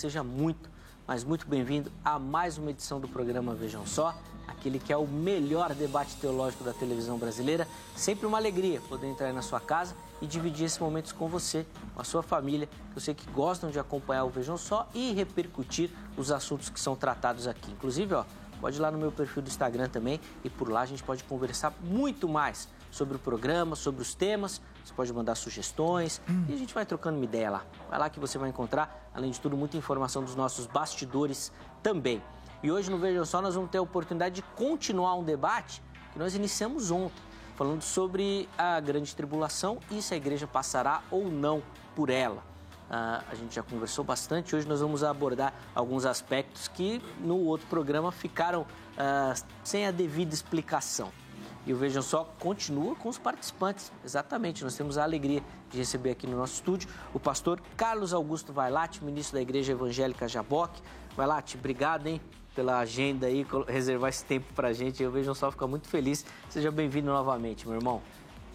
Seja muito, mas muito bem-vindo a mais uma edição do programa Vejam Só, aquele que é o melhor debate teológico da televisão brasileira. Sempre uma alegria poder entrar na sua casa e dividir esses momentos com você, com a sua família, que eu sei que gostam de acompanhar o Vejam Só e repercutir os assuntos que são tratados aqui. Inclusive, ó, pode ir lá no meu perfil do Instagram também e por lá a gente pode conversar muito mais sobre o programa, sobre os temas. Você pode mandar sugestões hum. e a gente vai trocando uma ideia lá. Vai lá que você vai encontrar, além de tudo, muita informação dos nossos bastidores também. E hoje no Vejam Só nós vamos ter a oportunidade de continuar um debate que nós iniciamos ontem, falando sobre a grande tribulação e se a igreja passará ou não por ela. Uh, a gente já conversou bastante. Hoje nós vamos abordar alguns aspectos que no outro programa ficaram uh, sem a devida explicação. E Vejam Só continua com os participantes. Exatamente, nós temos a alegria de receber aqui no nosso estúdio o pastor Carlos Augusto Vailate, ministro da Igreja Evangélica Jaboque. Vailate, obrigado, hein? Pela agenda aí, reservar esse tempo pra gente. Eu Vejam Só fica muito feliz. Seja bem-vindo novamente, meu irmão.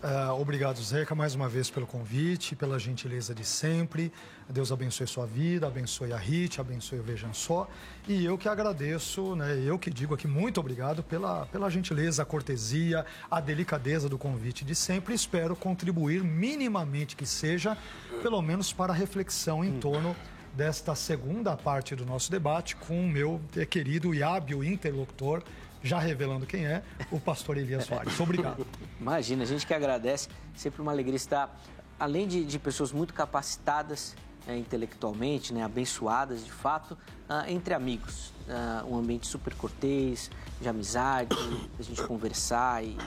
Uh, obrigado, Zeca, mais uma vez pelo convite, pela gentileza de sempre. Deus abençoe sua vida, abençoe a RIT, abençoe o Vejam Só. E eu que agradeço, né, eu que digo aqui muito obrigado pela, pela gentileza, a cortesia, a delicadeza do convite de sempre. Espero contribuir minimamente que seja, pelo menos para a reflexão em torno desta segunda parte do nosso debate com o meu querido e hábil interlocutor, já revelando quem é, o pastor Elias Soares. Obrigado. Imagina, a gente que agradece, sempre uma alegria estar, além de, de pessoas muito capacitadas né, intelectualmente, né, abençoadas de fato, uh, entre amigos. Uh, um ambiente super cortês, de amizade, a gente conversar e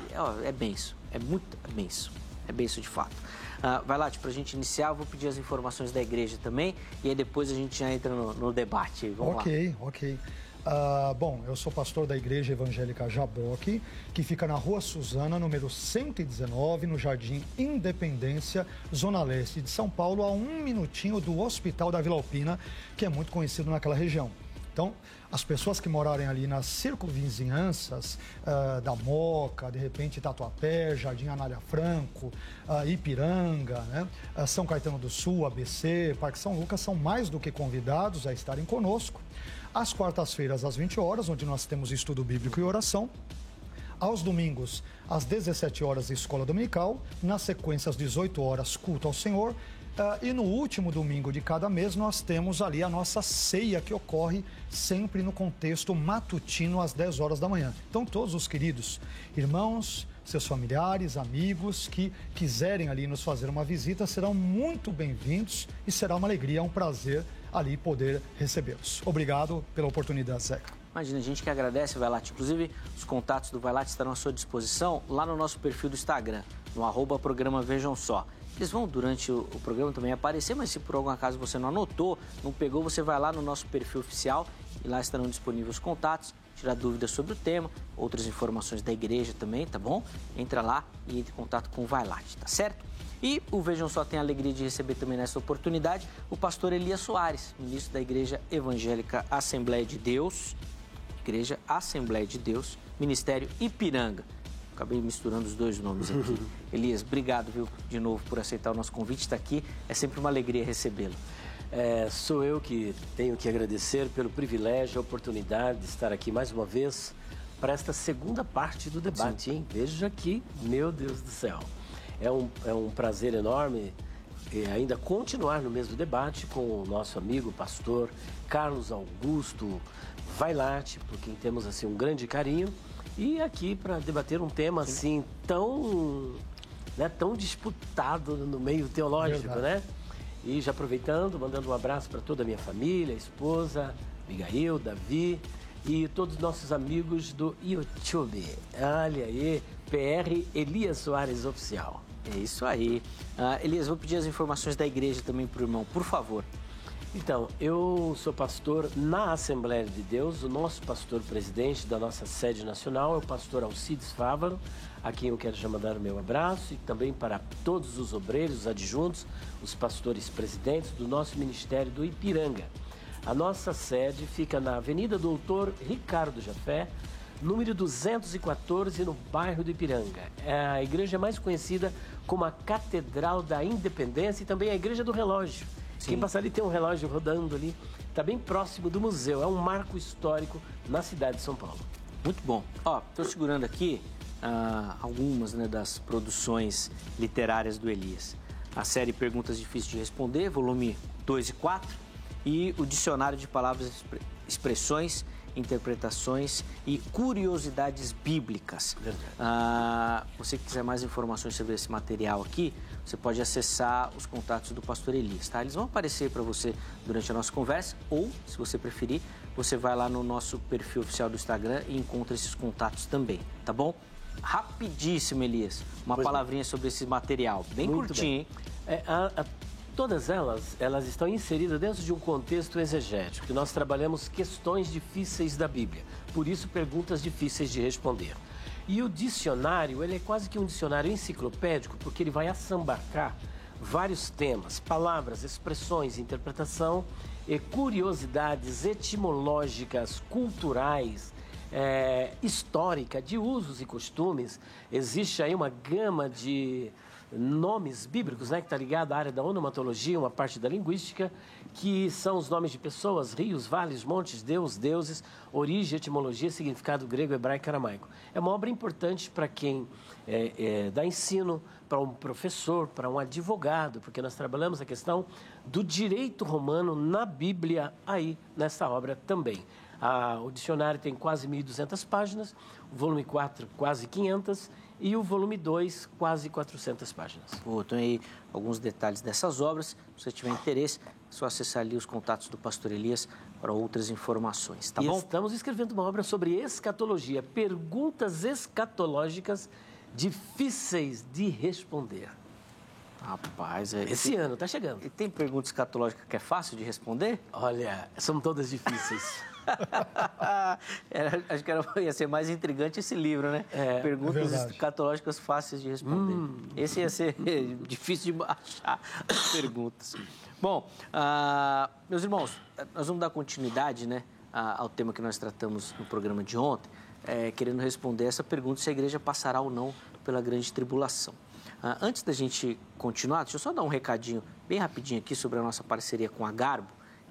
é, é benção, é muito é benção, é benção de fato. Uh, vai lá, para a gente iniciar, eu vou pedir as informações da igreja também e aí depois a gente já entra no, no debate. Vamos ok, lá. ok. Uh, bom, eu sou pastor da Igreja Evangélica Jaboque, que fica na Rua Suzana, número 119, no Jardim Independência, Zona Leste de São Paulo, a um minutinho do Hospital da Vila Alpina, que é muito conhecido naquela região. Então, as pessoas que morarem ali nas circunvizinhanças uh, da Moca, de repente Tatuapé, Jardim Anália Franco, uh, Ipiranga, né? uh, São Caetano do Sul, ABC, Parque São Lucas, são mais do que convidados a estarem conosco às quartas-feiras, às 20 horas, onde nós temos estudo bíblico e oração. Aos domingos, às 17 horas, escola dominical. Na sequência, às 18 horas, culto ao Senhor. Uh, e no último domingo de cada mês, nós temos ali a nossa ceia, que ocorre sempre no contexto matutino, às 10 horas da manhã. Então, todos os queridos irmãos, seus familiares, amigos que quiserem ali nos fazer uma visita serão muito bem-vindos e será uma alegria, um prazer ali poder recebê-los. Obrigado pela oportunidade, Zeca. Imagina, a gente que agradece, Vailate. Inclusive, os contatos do Vailate estarão à sua disposição lá no nosso perfil do Instagram, no arroba programa Vejam Só. Eles vão, durante o, o, programa, também aparecer, mas se por algum acaso você não anotou, não pegou, você vai lá no nosso perfil oficial e lá estarão disponíveis os contatos, tirar dúvidas sobre o tema, outras informações da igreja também, tá bom? Entra lá e entre em contato com o Vailate, tá certo? E o Vejam Só tem a alegria de receber também nessa oportunidade o pastor Elias Soares, ministro da Igreja Evangélica Assembleia de Deus, Igreja Assembleia de Deus, Ministério Ipiranga. Acabei misturando os dois nomes aqui. Elias, obrigado, viu, de novo por aceitar o nosso convite, estar aqui. É sempre uma alegria recebê-lo. É, sou eu que tenho que agradecer pelo privilégio, a oportunidade de estar aqui mais uma vez para esta segunda parte do debate, Sim. hein? Veja aqui, meu Deus do céu. É um, é um prazer enorme eh, ainda continuar no mesmo debate com o nosso amigo pastor Carlos Augusto Vailate, por quem temos assim um grande carinho, e aqui para debater um tema assim tão, né, tão disputado no meio teológico, Verdade. né? E já aproveitando, mandando um abraço para toda a minha família, esposa, Abigail, Davi e todos os nossos amigos do YouTube. Olha aí, PR Elias Soares Oficial. É isso aí. Uh, Elias, vou pedir as informações da igreja também para o irmão, por favor. Então, eu sou pastor na Assembleia de Deus, o nosso pastor presidente da nossa sede nacional é o pastor Alcides Fávaro, a quem eu quero já mandar o meu abraço e também para todos os obreiros, os adjuntos, os pastores presidentes do nosso ministério do Ipiranga. A nossa sede fica na Avenida Doutor Ricardo Jafé, número 214, no bairro do Ipiranga. É a igreja mais conhecida como a Catedral da Independência e também a Igreja do Relógio. Sim. Quem passar ali tem um relógio rodando ali. está bem próximo do museu. É um marco histórico na cidade de São Paulo. Muito bom. Ó, estou segurando aqui ah, algumas né, das produções literárias do Elias. A série Perguntas Difíceis de Responder, volume 2 e 4, e o Dicionário de Palavras e Expressões interpretações e curiosidades bíblicas. Ah, você que quiser mais informações sobre esse material aqui, você pode acessar os contatos do Pastor Elias, tá? Eles vão aparecer para você durante a nossa conversa ou, se você preferir, você vai lá no nosso perfil oficial do Instagram e encontra esses contatos também, tá bom? Rapidíssimo, Elias, uma pois palavrinha sobre esse material, bem Muito curtinho, bem. hein? É, a, a Todas elas, elas estão inseridas dentro de um contexto exegético, que nós trabalhamos questões difíceis da Bíblia, por isso perguntas difíceis de responder. E o dicionário, ele é quase que um dicionário enciclopédico, porque ele vai assambarcar vários temas, palavras, expressões, interpretação e curiosidades etimológicas, culturais, é, histórica, de usos e costumes. Existe aí uma gama de nomes bíblicos, né, que está ligado à área da onomatologia, uma parte da linguística, que são os nomes de pessoas, rios, vales, montes, deus, deuses, origem, etimologia, significado grego, hebraico aramaico. É uma obra importante para quem é, é, dá ensino, para um professor, para um advogado, porque nós trabalhamos a questão do direito romano na Bíblia aí, nessa obra também. Ah, o dicionário tem quase 1.200 páginas, o volume 4 quase 500 e o volume 2, quase 400 páginas. Pô, então aí alguns detalhes dessas obras. Se você tiver interesse, é só acessar ali os contatos do Pastor Elias para outras informações, tá e bom? Estamos escrevendo uma obra sobre escatologia, perguntas escatológicas difíceis de responder. Rapaz, é... esse ano está chegando. E tem pergunta escatológica que é fácil de responder? Olha, são todas difíceis. era, acho que era, ia ser mais intrigante esse livro, né? É, Perguntas é escatológicas fáceis de responder. Hum. Esse ia ser difícil de achar as perguntas. Bom, uh, meus irmãos, nós vamos dar continuidade né, ao tema que nós tratamos no programa de ontem, é, querendo responder essa pergunta se a igreja passará ou não pela grande tribulação. Uh, antes da gente continuar, deixa eu só dar um recadinho bem rapidinho aqui sobre a nossa parceria com a Garbo.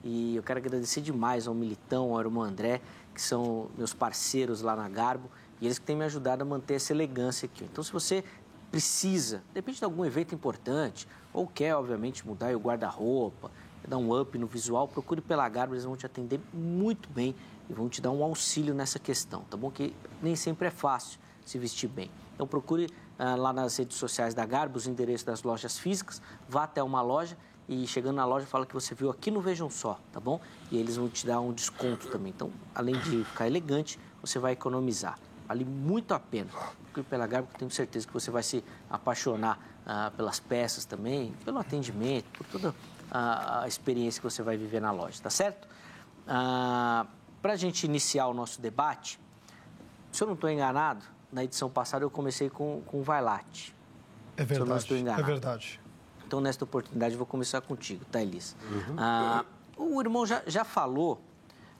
E eu quero agradecer demais ao Militão, ao irmão André, que são meus parceiros lá na Garbo, e eles que têm me ajudado a manter essa elegância aqui. Então, se você precisa, depende de algum evento importante, ou quer, obviamente, mudar o guarda-roupa, dar um up no visual, procure pela Garbo, eles vão te atender muito bem e vão te dar um auxílio nessa questão, tá bom? Que nem sempre é fácil se vestir bem. Então, procure ah, lá nas redes sociais da Garbo os endereços das lojas físicas, vá até uma loja e chegando na loja fala que você viu aqui no Vejam Só, tá bom? E eles vão te dar um desconto também. Então, além de ficar elegante, você vai economizar. Vale muito a pena. Porque pela Garbo, eu tenho certeza que você vai se apaixonar ah, pelas peças também, pelo atendimento, por toda a, a, experiência que você vai viver na loja, tá certo? Ah, Para a gente iniciar o nosso debate, se eu não estou enganado, na edição passada eu comecei com, com o Vailate. É verdade, é verdade. Então, nesta oportunidade, eu vou começar contigo, tá, Elis? Uhum. Ah, o irmão já, já falou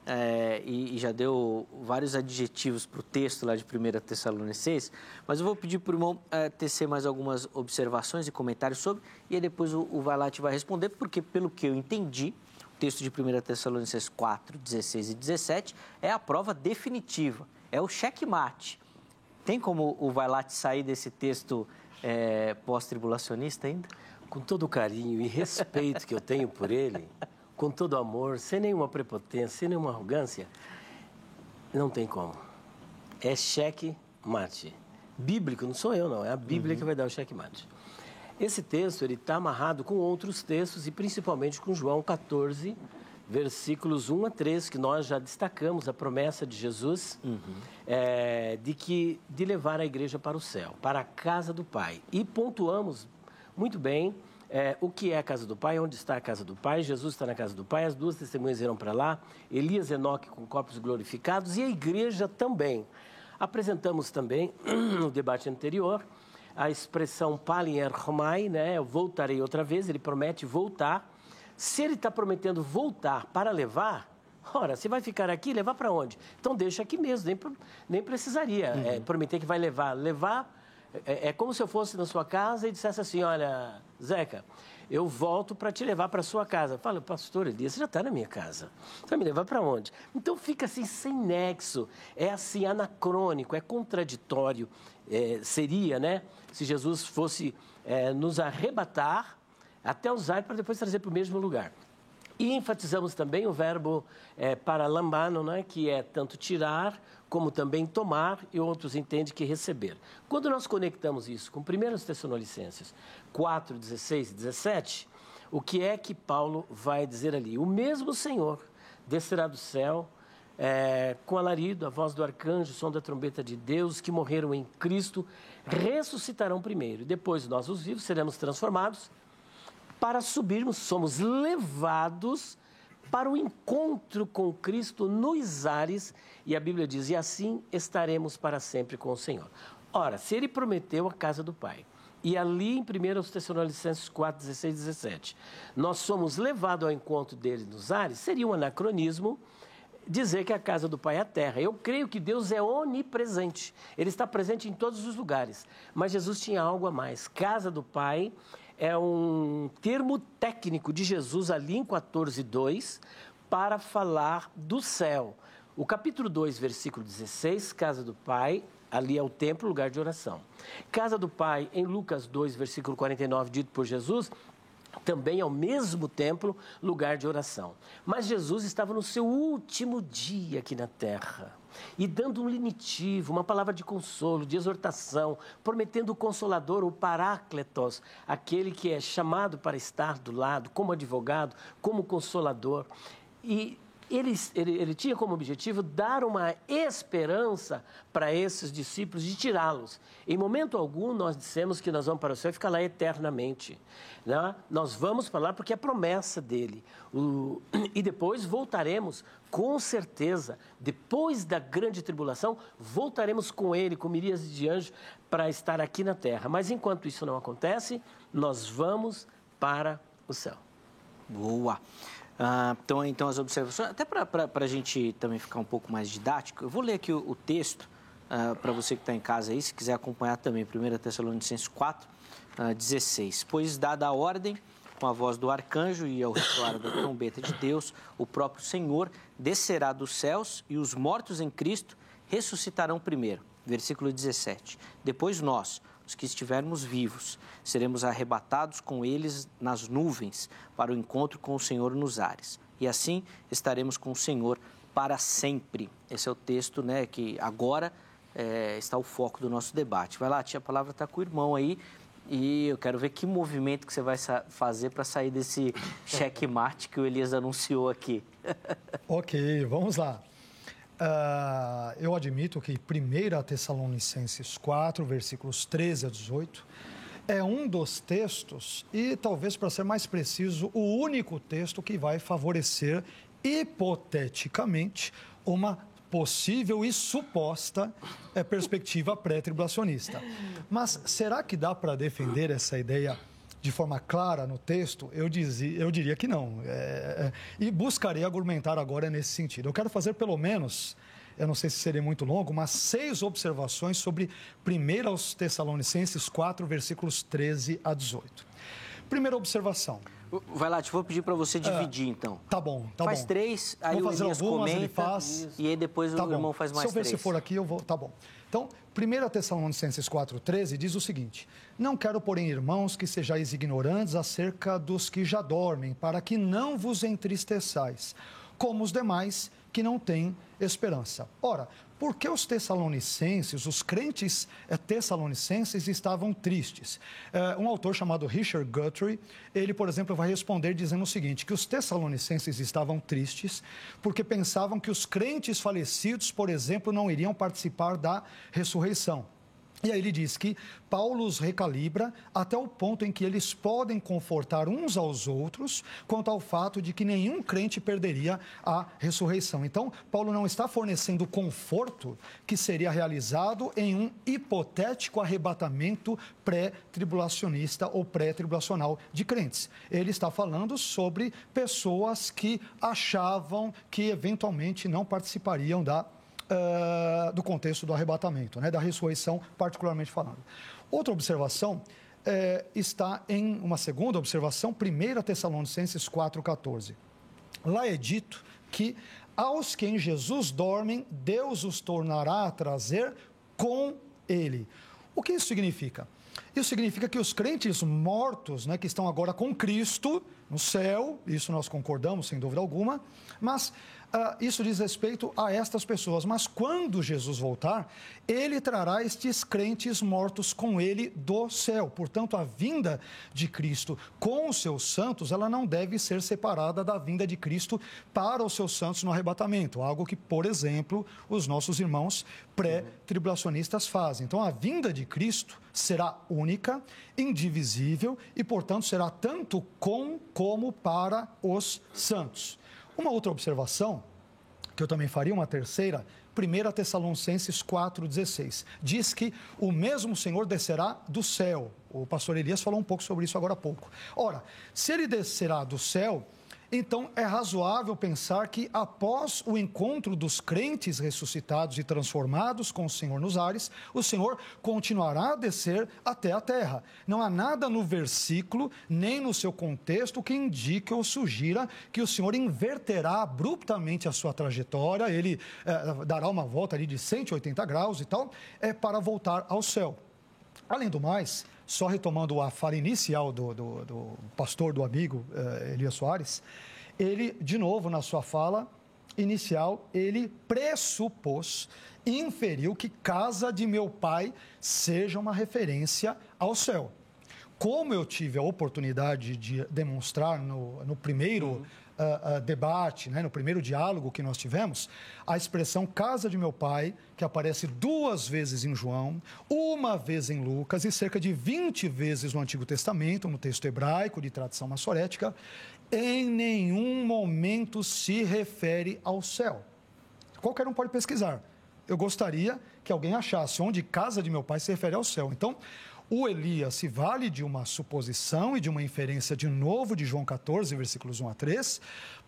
é, e, e, já deu vários adjetivos para o texto lá de 1 Tessalonicenses, mas eu vou pedir para o irmão é, tecer mais algumas observações e comentários sobre, e aí depois o, o Valate vai responder, porque pelo que eu entendi, o texto de 1 Tessalonicenses 4, 16 e 17 é a prova definitiva, é o checkmate. Tem como o Valate sair desse texto é, pós-tribulacionista ainda? com todo o carinho e respeito que eu tenho por ele, com todo amor, sem nenhuma prepotência, sem nenhuma arrogância, não tem como. É cheque mate. Bíblico, não sou eu não, é a Bíblia uhum. que vai dar o cheque mate. Esse texto ele está amarrado com outros textos e principalmente com João 14, versículos 1 a 3, que nós já destacamos a promessa de Jesus uhum. é, de que de levar a igreja para o céu, para a casa do Pai. E pontuamos muito bem. É, o que é a casa do Pai? Onde está a casa do Pai? Jesus está na casa do Pai, as duas testemunhas irão para lá, Elias e Enoque com corpos glorificados e a igreja também. Apresentamos também, no debate anterior, a expressão Palin Romai, né? Eu voltarei outra vez, ele promete voltar. Se ele está prometendo voltar para levar, ora, se vai ficar aqui, levar para onde? Então deixa aqui mesmo, nem, nem precisaria uhum. é, prometer que vai levar. Levar é, é, como se eu fosse na sua casa e dissesse assim: olha, Zeca, eu volto para te levar para sua casa. Fala, pastor Elias, você já está na minha casa. Você vai me levar para onde? Então fica assim, sem nexo. É assim, anacrônico, é contraditório. É, seria, né? Se Jesus fosse é, nos arrebatar até usar para depois trazer para o mesmo lugar. E enfatizamos também o verbo é, paralambano, né, que é tanto tirar como também tomar, e outros entendem que receber. Quando nós conectamos isso com 1 Tessalonicenses 4, 16 e 17, o que é que Paulo vai dizer ali? O mesmo Senhor descerá do céu é, com alarido, a voz do arcanjo, o som da trombeta de Deus, que morreram em Cristo, ressuscitarão primeiro. Depois nós, os vivos, seremos transformados para subirmos, somos levados para o encontro com Cristo nos ares, e a Bíblia diz: e assim estaremos para sempre com o Senhor. Ora, se ele prometeu a casa do Pai, e ali em 1 Tessalonicenses 4, 16 e 17, nós somos levados ao encontro dele nos ares, seria um anacronismo dizer que a casa do Pai é a terra. Eu creio que Deus é onipresente, ele está presente em todos os lugares, mas Jesus tinha algo a mais. Casa do Pai é um termo técnico de Jesus ali em 14:2 para falar do céu. O capítulo 2, versículo 16, casa do Pai, ali é o templo, lugar de oração. Casa do Pai, em Lucas 2, versículo 49, dito por Jesus, também ao mesmo templo, lugar de oração. Mas Jesus estava no seu último dia aqui na terra e dando um lenitivo, uma palavra de consolo, de exortação, prometendo o consolador, o parácletos, aquele que é chamado para estar do lado, como advogado, como consolador. E ele, ele, ele, tinha como objetivo dar uma esperança para esses discípulos de tirá-los. Em momento algum, nós dissemos que nós vamos para o céu e ficar lá eternamente. Né? Nós vamos para lá porque é promessa dele. O, e depois voltaremos, com certeza, depois da grande tribulação, voltaremos com ele, com miríades de anjos, para estar aqui na terra. Mas enquanto isso não acontece, nós vamos para o céu. Boa! Ah, então, então, as observações, até para a gente também ficar um pouco mais didático, eu vou ler aqui o, o texto ah, para você que está em casa aí, se quiser acompanhar também, 1 Tessalonicenses 4, ah, 16. Pois, dada a ordem, com a voz do arcanjo e ao ressoar da trombeta de Deus, o próprio Senhor descerá dos céus e os mortos em Cristo ressuscitarão primeiro. Versículo 17. Depois nós, os que estivermos vivos, seremos arrebatados com eles nas nuvens para o encontro com o Senhor nos ares. E assim estaremos com o Senhor para sempre. Esse é o texto né, que agora é, está o foco do nosso debate. Vai lá, tia, a palavra está com o irmão aí. E eu quero ver que movimento que você vai fazer para sair desse checkmate que o Elias anunciou aqui. ok, vamos lá. Uh, eu admito que 1 Tessalonicenses 4, versículos 13 a 18, é um dos textos, e talvez para ser mais preciso, o único texto que vai favorecer, hipoteticamente, uma possível e suposta é, perspectiva pré-tribulacionista. Mas será que dá para defender essa ideia? De forma clara no texto, eu, dizia, eu diria que não. É, é, e buscarei argumentar agora nesse sentido. Eu quero fazer pelo menos, eu não sei se seria muito longo, mas seis observações sobre 1 aos Tessalonicenses 4, versículos 13 a 18. Primeira observação. Vai lá, te vou pedir para você dividir, é, então. Tá bom, tá faz bom. três, aí vou o Elias algumas, comenta, ele faz. e aí depois tá o bom. irmão faz mais três. Se eu ver três. se for aqui, eu vou... Tá bom. Então, 1 Tessalonicenses 4,13 diz o seguinte: Não quero, porém, irmãos, que sejais ignorantes acerca dos que já dormem, para que não vos entristeçais, como os demais que não têm esperança. Ora, por que os tessalonicenses, os crentes eh, tessalonicenses estavam tristes? Eh, um autor chamado Richard Guthrie, ele, por exemplo, vai responder dizendo o seguinte, que os tessalonicenses estavam tristes porque pensavam que os crentes falecidos, por exemplo, não iriam participar da ressurreição. E aí ele diz que Paulo os recalibra até o ponto em que eles podem confortar uns aos outros quanto ao fato de que nenhum crente perderia a ressurreição. Então, Paulo não está fornecendo conforto que seria realizado em um hipotético arrebatamento pré-tribulacionista ou pré-tribulacional de crentes. Ele está falando sobre pessoas que achavam que eventualmente não participariam da uh, do contexto do arrebatamento, né, da ressurreição, particularmente falando. Outra observação é, está em uma segunda observação, 1 Tessalonicenses 4,14. Lá é dito que aos que em Jesus dormem, Deus os tornará a trazer com ele. O que isso significa? Isso significa que os crentes mortos, né, que estão agora com Cristo no céu, isso nós concordamos sem dúvida alguma, mas uh, isso diz respeito a estas pessoas. Mas quando Jesus voltar, ele trará estes crentes mortos com ele do céu. Portanto, a vinda de Cristo com os seus santos, ela não deve ser separada da vinda de Cristo para os seus santos no arrebatamento, algo que, por exemplo, os nossos irmãos pré-tribulacionistas fazem. Então, a vinda de Cristo será única, indivisível e, portanto, será tanto com como para os santos. Uma outra observação, que eu também faria, uma terceira, 1 Tessalonicenses 4,16. Diz que o mesmo Senhor descerá do céu. O pastor Elias falou um pouco sobre isso agora há pouco. Ora, se ele descerá do céu, então, é razoável pensar que, após o encontro dos crentes ressuscitados e transformados com o Senhor nos ares, o Senhor continuará a descer até a terra. Não há nada no versículo, nem no seu contexto, que indique ou sugira que o Senhor inverterá abruptamente a sua trajetória, ele é, dará uma volta ali de 180 graus e tal, é, para voltar ao céu. Além do mais, só retomando a fala inicial do, do, do pastor, do amigo uh, Elias Soares, ele, de novo, na sua fala inicial, ele pressupôs, inferiu que casa de meu pai seja uma referência ao céu. Como eu tive a oportunidade de demonstrar no, no primeiro. Uhum uh, debate, né, no primeiro diálogo que nós tivemos, a expressão casa de meu pai, que aparece duas vezes em João, uma vez em Lucas e cerca de 20 vezes no Antigo Testamento, no texto hebraico de tradição maçorética, em nenhum momento se refere ao céu. Qualquer um pode pesquisar. Eu gostaria que alguém achasse onde casa de meu pai se refere ao céu. Então, o Elias se vale de uma suposição e de uma inferência de novo de João 14, versículos 1 a 3,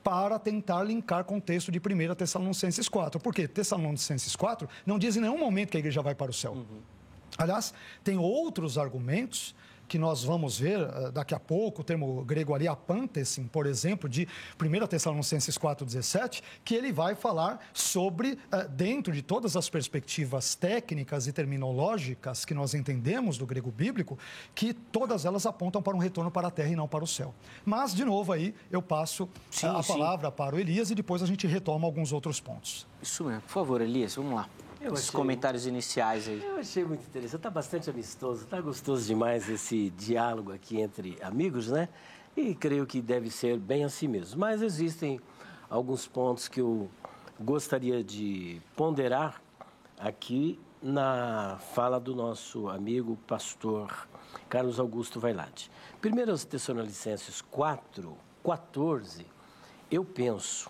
para tentar linkar com o texto de 1 Tessalonicenses 4. Porque Tessalonicenses 4 não diz em nenhum momento que a igreja vai para o céu. Uhum. Aliás, tem outros argumentos que nós vamos ver uh, daqui a pouco, o termo grego ali, apantesin, por exemplo, de 1 Tessalonicenses 4,17, que ele vai falar sobre, uh, dentro de todas as perspectivas técnicas e terminológicas que nós entendemos do grego bíblico, que todas elas apontam para um retorno para a terra e não para o céu. Mas, de novo, aí eu passo sim, a sim. palavra para o Elias e depois a gente retoma alguns outros pontos. Isso mesmo. Por favor, Elias, vamos lá. Eu Os comentários iniciais aí. Eu achei muito interessante, está bastante amistoso, está gostoso demais esse diálogo aqui entre amigos, né? E creio que deve ser bem assim mesmo. Mas existem alguns pontos que eu gostaria de ponderar aqui na fala do nosso amigo pastor Carlos Augusto Vailate. 1 Tessalonicenses 4, 14, eu penso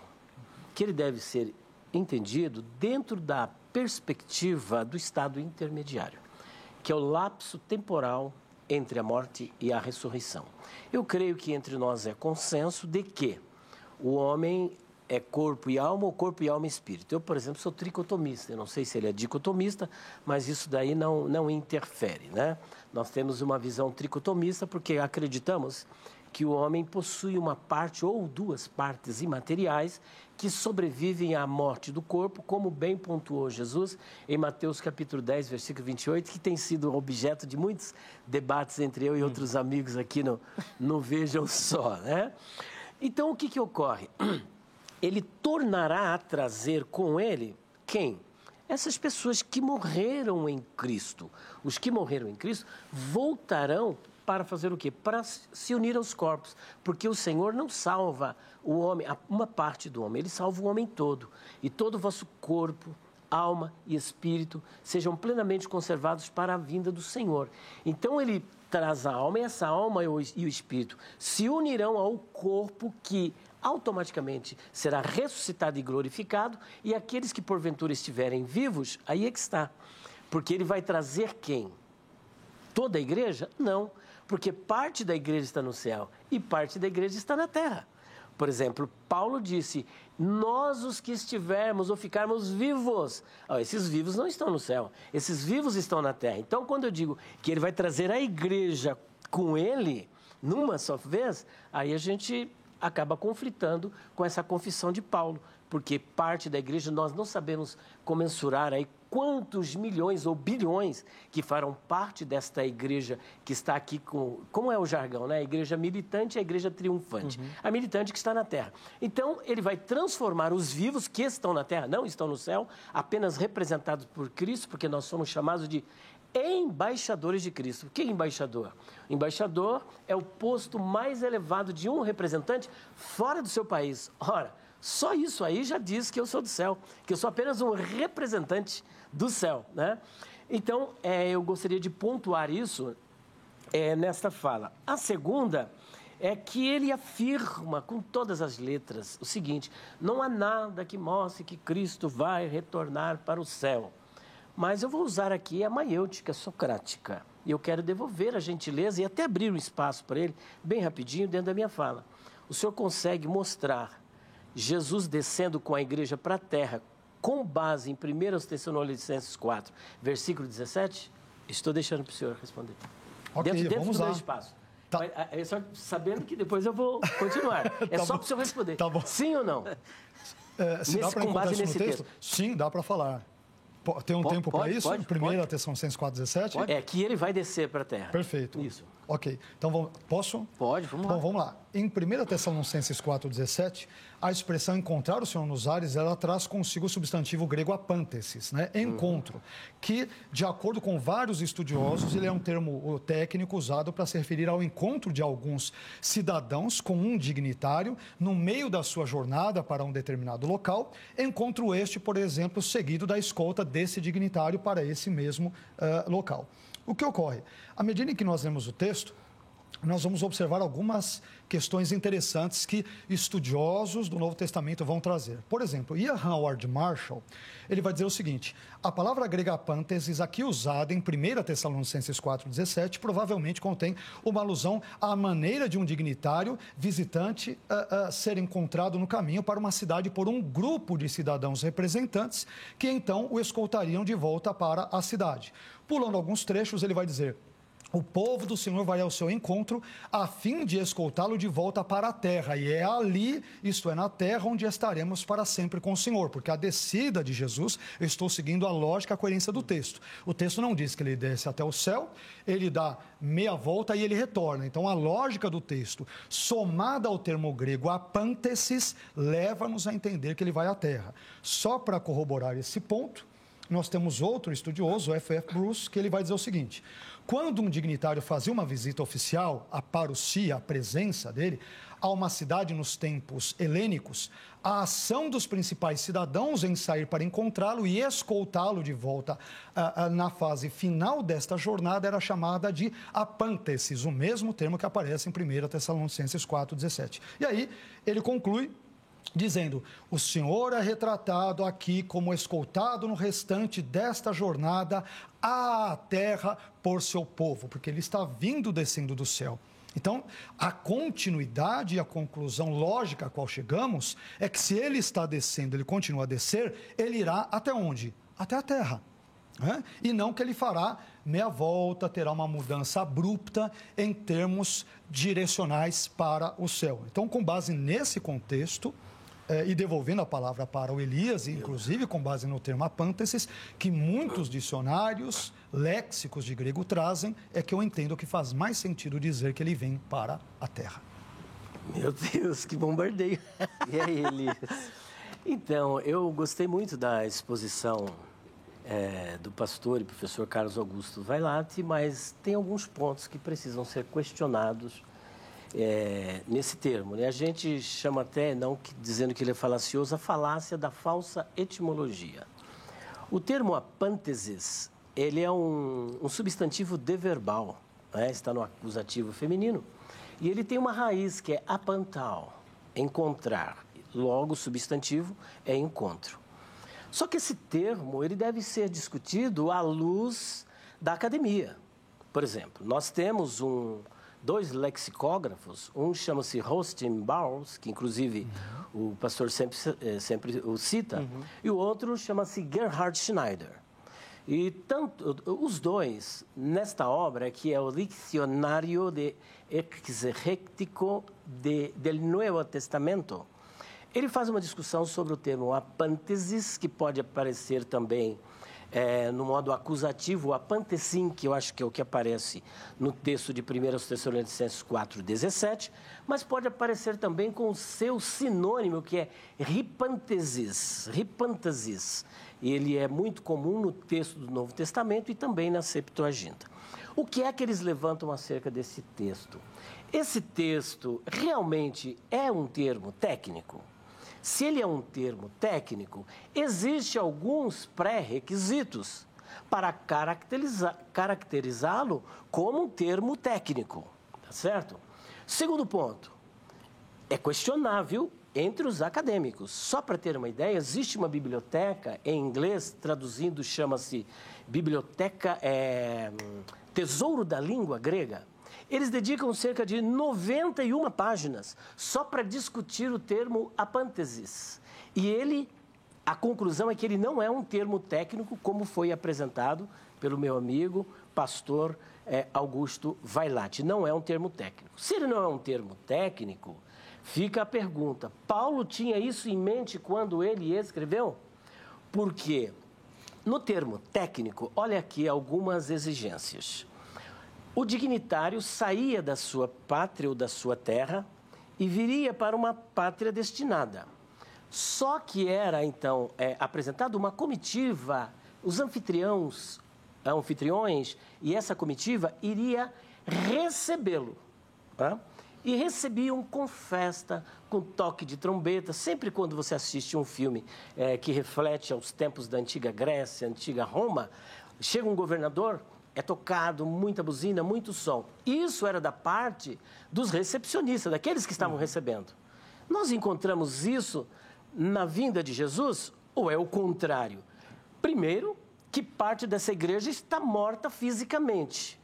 que ele deve ser entendido dentro da perspectiva do estado intermediário, que é o lapso temporal entre a morte e a ressurreição. Eu creio que entre nós é consenso de que o homem é corpo e alma ou corpo e alma e espírito. Eu, por exemplo, sou tricotomista. Eu não sei se ele é dicotomista, mas isso daí não, não interfere, né? Nós temos uma visão tricotomista porque acreditamos que o homem possui uma parte ou duas partes imateriais que sobrevivem à morte do corpo, como bem pontuou Jesus em Mateus capítulo 10, versículo 28, que tem sido objeto de muitos debates entre eu e outros amigos aqui no, no Vejam Só, né? Então, o que, que ocorre? Ele tornará a trazer com ele quem? Essas pessoas que morreram em Cristo. Os que morreram em Cristo voltarão para fazer o quê? Para se unir aos corpos. Porque o Senhor não salva o homem, uma parte do homem, ele salva o homem todo. E todo o vosso corpo, alma e espírito sejam plenamente conservados para a vinda do Senhor. Então ele traz a alma e essa alma e o espírito se unirão ao corpo que automaticamente será ressuscitado e glorificado, e aqueles que porventura estiverem vivos, aí é que está. Porque ele vai trazer quem? Toda a igreja? Não porque parte da igreja está no céu e parte da igreja está na terra. Por exemplo, Paulo disse: Nós os que estivermos ou ficarmos vivos. Oh, esses vivos não estão no céu, esses vivos estão na terra. Então, quando eu digo que ele vai trazer a igreja com ele numa só vez, aí a gente acaba conflitando com essa confissão de Paulo, porque parte da igreja nós não sabemos comensurar aí quantos milhões ou bilhões que farão parte desta igreja que está aqui com. Como é o jargão, né? A igreja militante e a igreja triunfante. Uhum. A militante que está na terra. Então, ele vai transformar os vivos que estão na terra, não estão no céu, apenas representados por Cristo, porque nós somos chamados de embaixadores de Cristo. O que é embaixador? Embaixador é o posto mais elevado de um representante fora do seu país. Ora, só isso aí já diz que eu sou do céu, que eu sou apenas um representante do céu, né? Então, é, eu gostaria de pontuar isso é, nesta fala. A segunda é que ele afirma com todas as letras o seguinte: não há nada que mostre que Cristo vai retornar para o céu. Mas eu vou usar aqui a maiêutica socrática. E eu quero devolver a gentileza e até abrir um espaço para ele, bem rapidinho, dentro da minha fala. O senhor consegue mostrar Jesus descendo com a igreja para a terra, com base em 1 Tessalonicenses 4, versículo 17? Estou deixando para o senhor responder. Ok, dentro, dentro vamos do lá. espaço. Tá. Mas, é só sabendo que depois eu vou continuar. É tá só para o senhor responder. Tá bom. Sim ou não? É, se Nesse- dá para com base encontrar isso no nesse texto? Sim, dá para falar. Tem um Pode, tempo para isso? pode, Primeira pode. Tessalonicenses 4,17? É que ele vai descer para a terra. Perfeito. Isso. Ok. Então, vamos, posso? Pode, vamos lá. Bom, vamos lá. Em 1 Tessalonicenses 4,17, a expressão encontrar o Senhor nos ares, ela traz consigo o substantivo grego apântesis, né? Encontro, que, de acordo com vários estudiosos, ele é um termo técnico usado para se referir ao encontro de alguns cidadãos com um dignitário no meio da sua jornada para um determinado local, encontro este, por exemplo, seguido da escolta desse dignitário para esse mesmo ah, local. O que ocorre? À medida em que nós lemos o texto, nós vamos observar algumas questões interessantes que estudiosos do Novo Testamento vão trazer. Por exemplo, Ian Howard Marshall, ele vai dizer o seguinte, a palavra grega apântesis aqui usada em 1 Tessalonicenses 4,17 provavelmente contém uma alusão à maneira de um dignitário visitante ah, ah, ser encontrado no caminho para uma cidade por um grupo de cidadãos representantes que então o escoltariam de volta para a cidade. Pulando alguns trechos, ele vai dizer... O povo do Senhor vai ao seu encontro a fim de escoltá-lo de volta para a terra. E é ali, isto é, na terra, onde estaremos para sempre com o Senhor. Porque a descida de Jesus, eu estou seguindo a lógica, a coerência do texto. O texto não diz que ele desce até o céu, ele dá meia volta e ele retorna. Então a lógica do texto, somada ao termo grego apântesis, leva-nos a entender que ele vai à terra. Só para corroborar esse ponto, nós temos outro estudioso, o F.F. Bruce, que ele vai dizer o seguinte: quando um dignitário fazia uma visita oficial, a parousia, a presença dele, a uma cidade nos tempos helênicos, a ação dos principais cidadãos em sair para encontrá-lo e escoltá-lo de volta ah, ah, na fase final desta jornada era chamada de apântesis, o mesmo termo que aparece em 1 Tessalonicenses 4,17. E aí ele conclui dizendo: O Senhor é retratado aqui como escoltado no restante desta jornada à terra por seu povo, porque ele está vindo descendo do céu. Então, a continuidade e a conclusão lógica a qual chegamos é que se ele está descendo, ele continua a descer, ele irá até onde? Até a terra. né? E não que ele fará meia volta, terá uma mudança abrupta em termos direcionais para o céu. Então, com base nesse contexto, eh, e devolvendo a palavra para o Elias, inclusive com base no termo apântesis, que muitos dicionários léxicos de grego trazem, é que eu entendo que faz mais sentido dizer que ele vem para a terra. Meu Deus, que bombardeio. E aí, Elias? Então, eu gostei muito da exposição é, do pastor e professor Carlos Augusto Vailate, mas tem alguns pontos que precisam ser questionados é, nesse termo. Né? A gente chama até, não que- dizendo que ele é falacioso, a falácia da falsa etimologia. O termo apânteses, ele é um, um substantivo deverbal, né? está no acusativo feminino, e ele tem uma raiz que é apantal, encontrar. Logo, o substantivo é encontro. Só que esse termo ele deve ser discutido à luz da academia. Por exemplo, nós temos um, dois lexicógrafos, um chama-se Hostin Bowles, que inclusive o pastor sempre, eh, sempre o cita, e o outro chama-se Gerhard Schneider. E tanto os dois, nesta obra, que é o Dicionário de Exegético de, del Novo Testamento, ele faz uma discussão sobre o termo apântesis, que pode aparecer também é, no modo acusativo, apantesim, que eu acho que é o que aparece no texto de 1 Tessalonicenses 4,17, mas pode aparecer também com o seu sinônimo, que é ripantesis, ripantesis. Ele é muito comum no texto do Novo Testamento e também na Septuaginta. O que é que eles levantam acerca desse texto? Esse texto realmente é um termo técnico? Se ele é um termo técnico, existe alguns pré-requisitos para caracterizá-lo como um termo técnico, tá certo? Segundo ponto, é questionável entre os acadêmicos. Só para ter uma ideia, existe uma biblioteca em inglês, traduzindo, chama-se Biblioteca é, Tesouro da Língua Grega eles dedicam cerca de 91 páginas só para discutir o termo apântesis. E ele, a conclusão é que ele não é um termo técnico, como foi apresentado pelo meu amigo, pastor é, Augusto Vailate. Não é um termo técnico. Se ele não é um termo técnico, fica a pergunta: Paulo tinha isso em mente quando ele escreveu? Porque no termo técnico, olha aqui algumas exigências. O dignitário saía da sua pátria ou da sua terra e viria para uma pátria destinada. Só que era, então, é, apresentada uma comitiva, os anfitriões, anfitriões e essa comitiva iria recebê-lo. Tá? E recebiam com festa, com toque de trombeta. Sempre quando você assiste um filme é, que reflete aos tempos da antiga Grécia, antiga Roma, chega um governador é tocado, muita buzina, muito som. Isso era da parte dos recepcionistas, daqueles que estavam uhum. recebendo. Nós encontramos isso na vinda de Jesus ou é o contrário? Primeiro, que parte dessa igreja está morta fisicamente,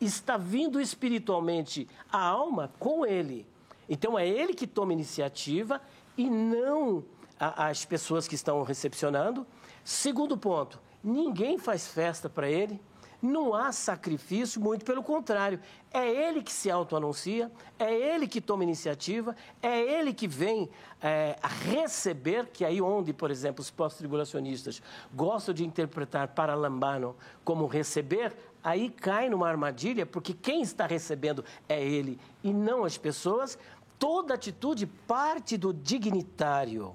está vindo espiritualmente a alma com ele. Então é ele que toma iniciativa e não a, as pessoas que estão recepcionando. Segundo ponto, ninguém faz festa para ele não há sacrifício, muito pelo contrário. É ele que se autoanuncia, é ele que toma iniciativa, é ele que vem é, receber, que é aí onde, por exemplo, os pós-tribulacionistas gostam de interpretar para Lambano como receber, aí cai numa armadilha, porque quem está recebendo é ele e não as pessoas. Toda atitude parte do dignitário.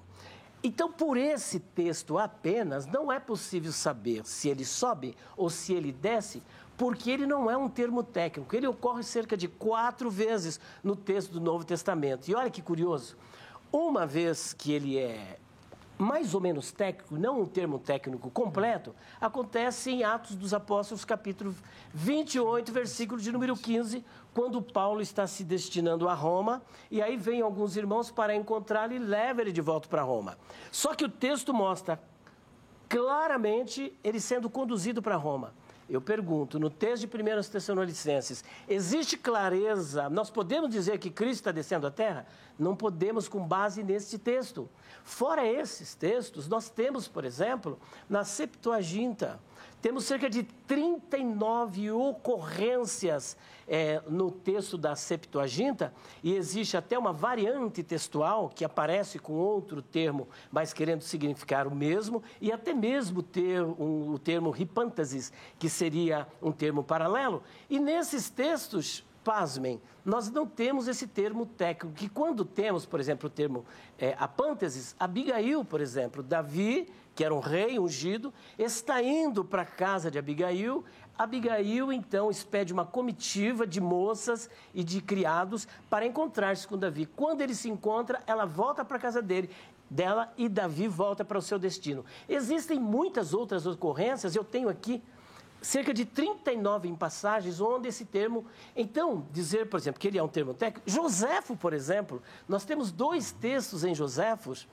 Então, por esse texto apenas, não é possível saber se ele sobe ou se ele desce, porque ele não é um termo técnico. Ele ocorre cerca de quatro vezes no texto do Novo Testamento. E olha que curioso, uma vez que ele é mais ou menos técnico, não um termo técnico completo, acontece em Atos dos Apóstolos, capítulo 28, versículo de número 15, quando Paulo está se destinando a Roma, e aí vem alguns irmãos para encontrá-lo e leva ele de volta para Roma. Só que o texto mostra claramente ele sendo conduzido para Roma. Eu pergunto, no texto de 1 Tessalonicenses, existe clareza? Nós podemos dizer que Cristo está descendo à terra? Não podemos com base neste texto. Fora esses textos, nós temos, por exemplo, na Septuaginta, temos cerca de 39 ocorrências é, no texto da Septuaginta, e existe até uma variante textual que aparece com outro termo, mas querendo significar o mesmo, e até mesmo ter um, o termo ripântasis, que seria um termo paralelo. E nesses textos, pasmem, nós não temos esse termo técnico, que quando temos, por exemplo, o termo é, apânteses, Abigail, por exemplo, Davi que era um rei ungido, está indo para a casa de Abigail. Abigail, então, expede uma comitiva de moças e de criados para encontrar-se com Davi. Quando ele se encontra, ela volta para a casa dele, dela e Davi volta para o seu destino. Existem muitas outras ocorrências, eu tenho aqui cerca de 39 em passagens onde esse termo. Então, dizer, por exemplo, que ele é um termo técnico. Joséfo, por exemplo, nós temos dois textos em Joséfos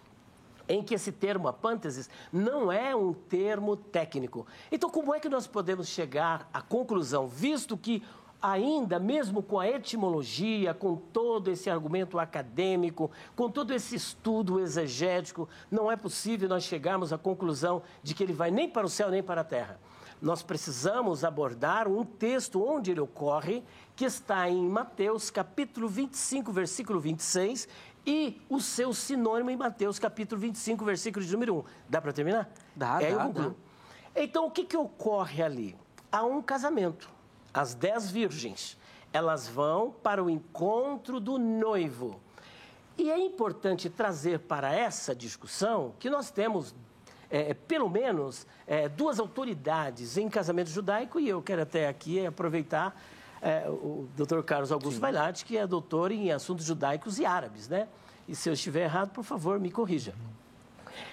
em que esse termo apânteses não é um termo técnico. Então, como é que nós podemos chegar à conclusão, visto que ainda mesmo com a etimologia, com todo esse argumento acadêmico, com todo esse estudo exegético, não é possível nós chegarmos à conclusão de que ele vai nem para o céu nem para a terra. Nós precisamos abordar um texto onde ele ocorre, que está em Mateus capítulo 25, versículo 26, e o seu sinônimo em Mateus capítulo 25, versículo de número 1. Dá para terminar? Dá, é, dá, dá. Então, o que, que ocorre ali? Há um casamento as dez virgens, elas vão para o encontro do noivo. E é importante trazer para essa discussão que nós temos, é, pelo menos, é, duas autoridades em casamento judaico, e eu quero até aqui aproveitar é, o Dr. Carlos Augusto Vailate, que é doutor em assuntos judaicos e árabes, né? E se eu estiver errado, por favor, me corrija.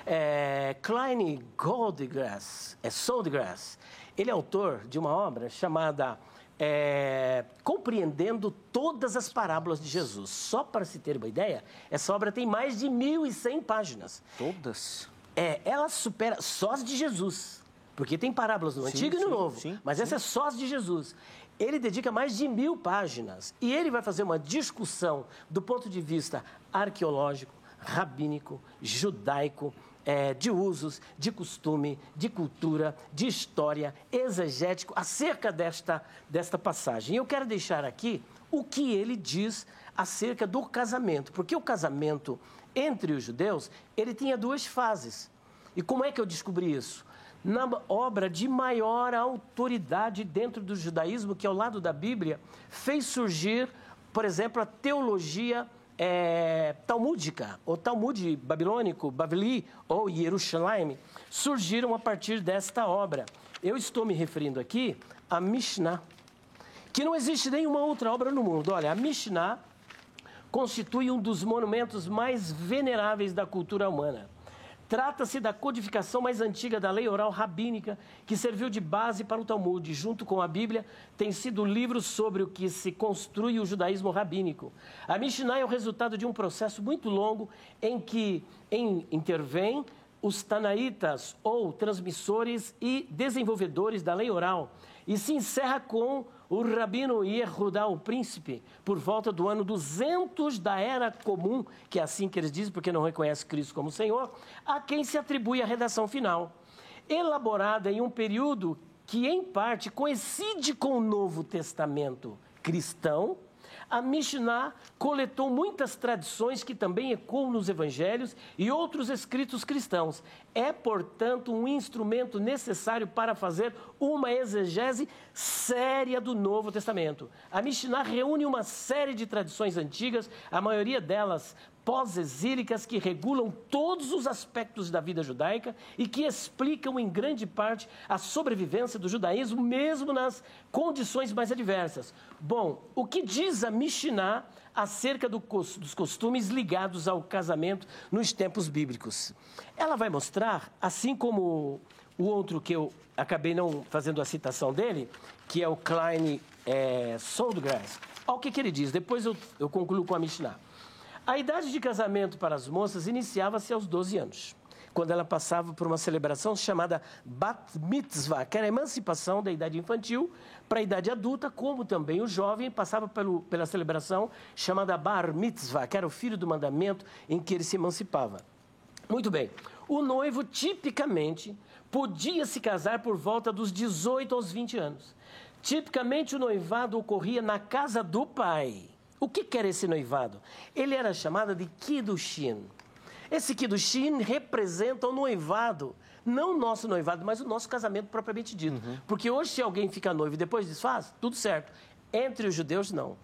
É, Klein Goldgrass, é Soldgrass, ele é autor de uma obra chamada é, Compreendendo Todas as Parábolas de Jesus. Só para se ter uma ideia, essa obra tem mais de 1.100 páginas. Todas? É, ela supera só as de Jesus. Porque tem parábolas no sim, Antigo e no Novo. Sim, mas essa é só as de Jesus. Ele dedica mais de mil páginas. E ele vai fazer uma discussão do ponto de vista arqueológico, rabínico, judaico, é, de usos, de costume, de cultura, de história, exegético, acerca desta, desta passagem. Eu quero deixar aqui o que ele diz acerca do casamento, porque o casamento entre os judeus, ele tinha duas fases. E como é que eu descobri isso? Na obra de maior autoridade dentro do judaísmo, que ao lado da Bíblia, fez surgir, por exemplo, a teologia é, talmúdica, ou Talmud babilônico, Bavli ou Jerusalém, surgiram a partir desta obra. Eu estou me referindo aqui à Mishnah, que não existe nenhuma outra obra no mundo. Olha, a Mishnah constitui um dos monumentos mais veneráveis da cultura humana. Trata-se da codificação mais antiga da lei oral rabínica, que serviu de base para o Talmud. Junto com a Bíblia, tem sido o livro sobre o que se construi o judaísmo rabínico. A Mishnah é o resultado de um processo muito longo em que em, intervém os tanaítas, ou transmissores e desenvolvedores da lei oral, e se encerra com o rabino Yehudá, o príncipe, por volta do ano 200 da Era Comum, que é assim que eles dizem, porque não reconhece Cristo como Senhor, a quem se atribui a redação final. Elaborada em um período que, em parte, coincide com o Novo Testamento cristão, a Mishnah coletou muitas tradições que também ecoam nos evangelhos e outros escritos cristãos. É, portanto, um instrumento necessário para fazer uma exegese séria do Novo Testamento. A Mishnah reúne uma série de tradições antigas, a maioria delas pós-exílicas que regulam todos os aspectos da vida judaica e que explicam em grande parte a sobrevivência do judaísmo, mesmo nas condições mais adversas. Bom, o que diz a Mishnah acerca do, dos costumes ligados ao casamento nos tempos bíblicos? Ela vai mostrar, assim como o outro que eu acabei não fazendo a citação dele, que é o Klein é, Soldgrass, olha o que, que ele diz, depois eu, eu concluo com a Mishnah. A idade de casamento para as moças iniciava-se aos 12 anos, quando ela passava por uma celebração chamada Bat Mitzvah, que era a emancipação da idade infantil para a idade adulta, como também o jovem passava pelo, pela celebração chamada Bar Mitzvah, que era o filho do mandamento em que ele se emancipava. Muito bem. O noivo tipicamente podia se casar por volta dos 18 aos 20 anos. Tipicamente o noivado ocorria na casa do pai. O que, era esse noivado? Ele era chamado de Kiddushin. Esse Kiddushin representa o noivado, não o nosso noivado, mas o nosso casamento propriamente dito. Uhum. Porque hoje, se alguém fica noivo e depois desfaz, tudo certo. Entre os judeus, não.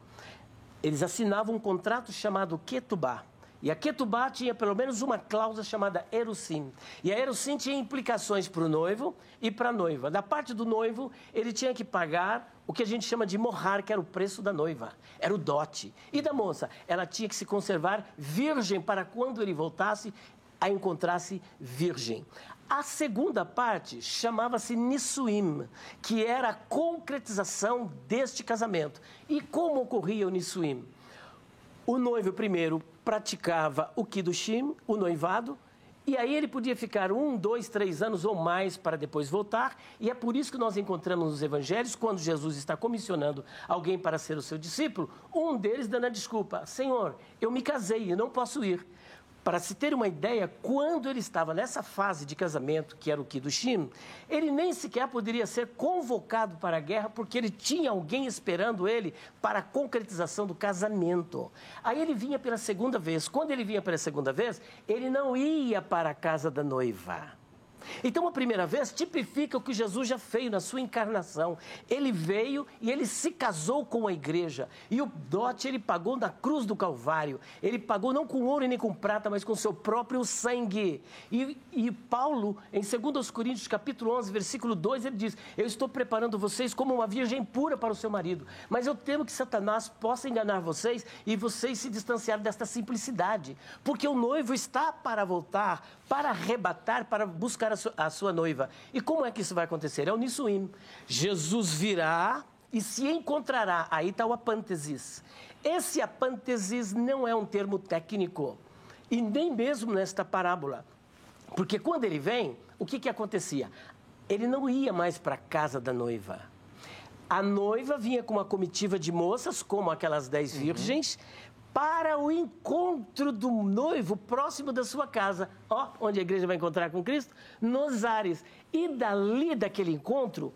Eles assinavam um contrato chamado Ketubá. E a Ketubá tinha pelo menos uma cláusula chamada Erusim. E a Erusim tinha implicações para o noivo e para a noiva. Da parte do noivo, ele tinha que pagar o que a gente chama de morrar, que era o preço da noiva, era o dote. E da moça, ela tinha que se conservar virgem para quando ele voltasse a encontrar-se virgem. A segunda parte chamava-se Nissuim, que era a concretização deste casamento. E como ocorria o Nissuim? O noivo primeiro praticava o Kiddushim, o noivado, E aí ele podia ficar um, dois, três anos ou mais para depois voltar. E é por isso que nós encontramos nos evangelhos, quando Jesus está comissionando alguém para ser o seu discípulo, um deles dando a desculpa: Senhor, eu me casei, eu não posso ir. Para se ter uma ideia, quando ele estava nessa fase de casamento, que era o Kidushin, ele nem sequer poderia ser convocado para a guerra, porque ele tinha alguém esperando ele para a concretização do casamento. Aí ele vinha pela segunda vez. Quando ele vinha pela segunda vez, ele não ia para a casa da noiva. Então, a primeira vez tipifica o que Jesus já fez na sua encarnação. Ele veio e ele se casou com a igreja. E o dote ele pagou na cruz do Calvário. Ele pagou não com ouro e nem com prata, mas com seu próprio sangue. E, e Paulo, em 2 Coríntios capítulo 11, versículo 2, ele diz: Eu estou preparando vocês como uma virgem pura para o seu marido. Mas eu temo que Satanás possa enganar vocês e vocês se distanciar desta simplicidade. Porque o noivo está para voltar, para arrebatar, para buscar a sua, a sua noiva. E como é que isso vai acontecer? É o Nissuim. Jesus virá e se encontrará. Aí está o apântesis. Esse apântesis não é um termo técnico. E nem mesmo nesta parábola. Porque quando ele vem, o que, que acontecia? Ele não ia mais para a casa da noiva. A noiva vinha com uma comitiva de moças, como aquelas dez uhum. virgens, uhum para o encontro do noivo próximo da sua casa. Ó, onde a igreja vai encontrar com Cristo? Nos ares. E dali daquele encontro,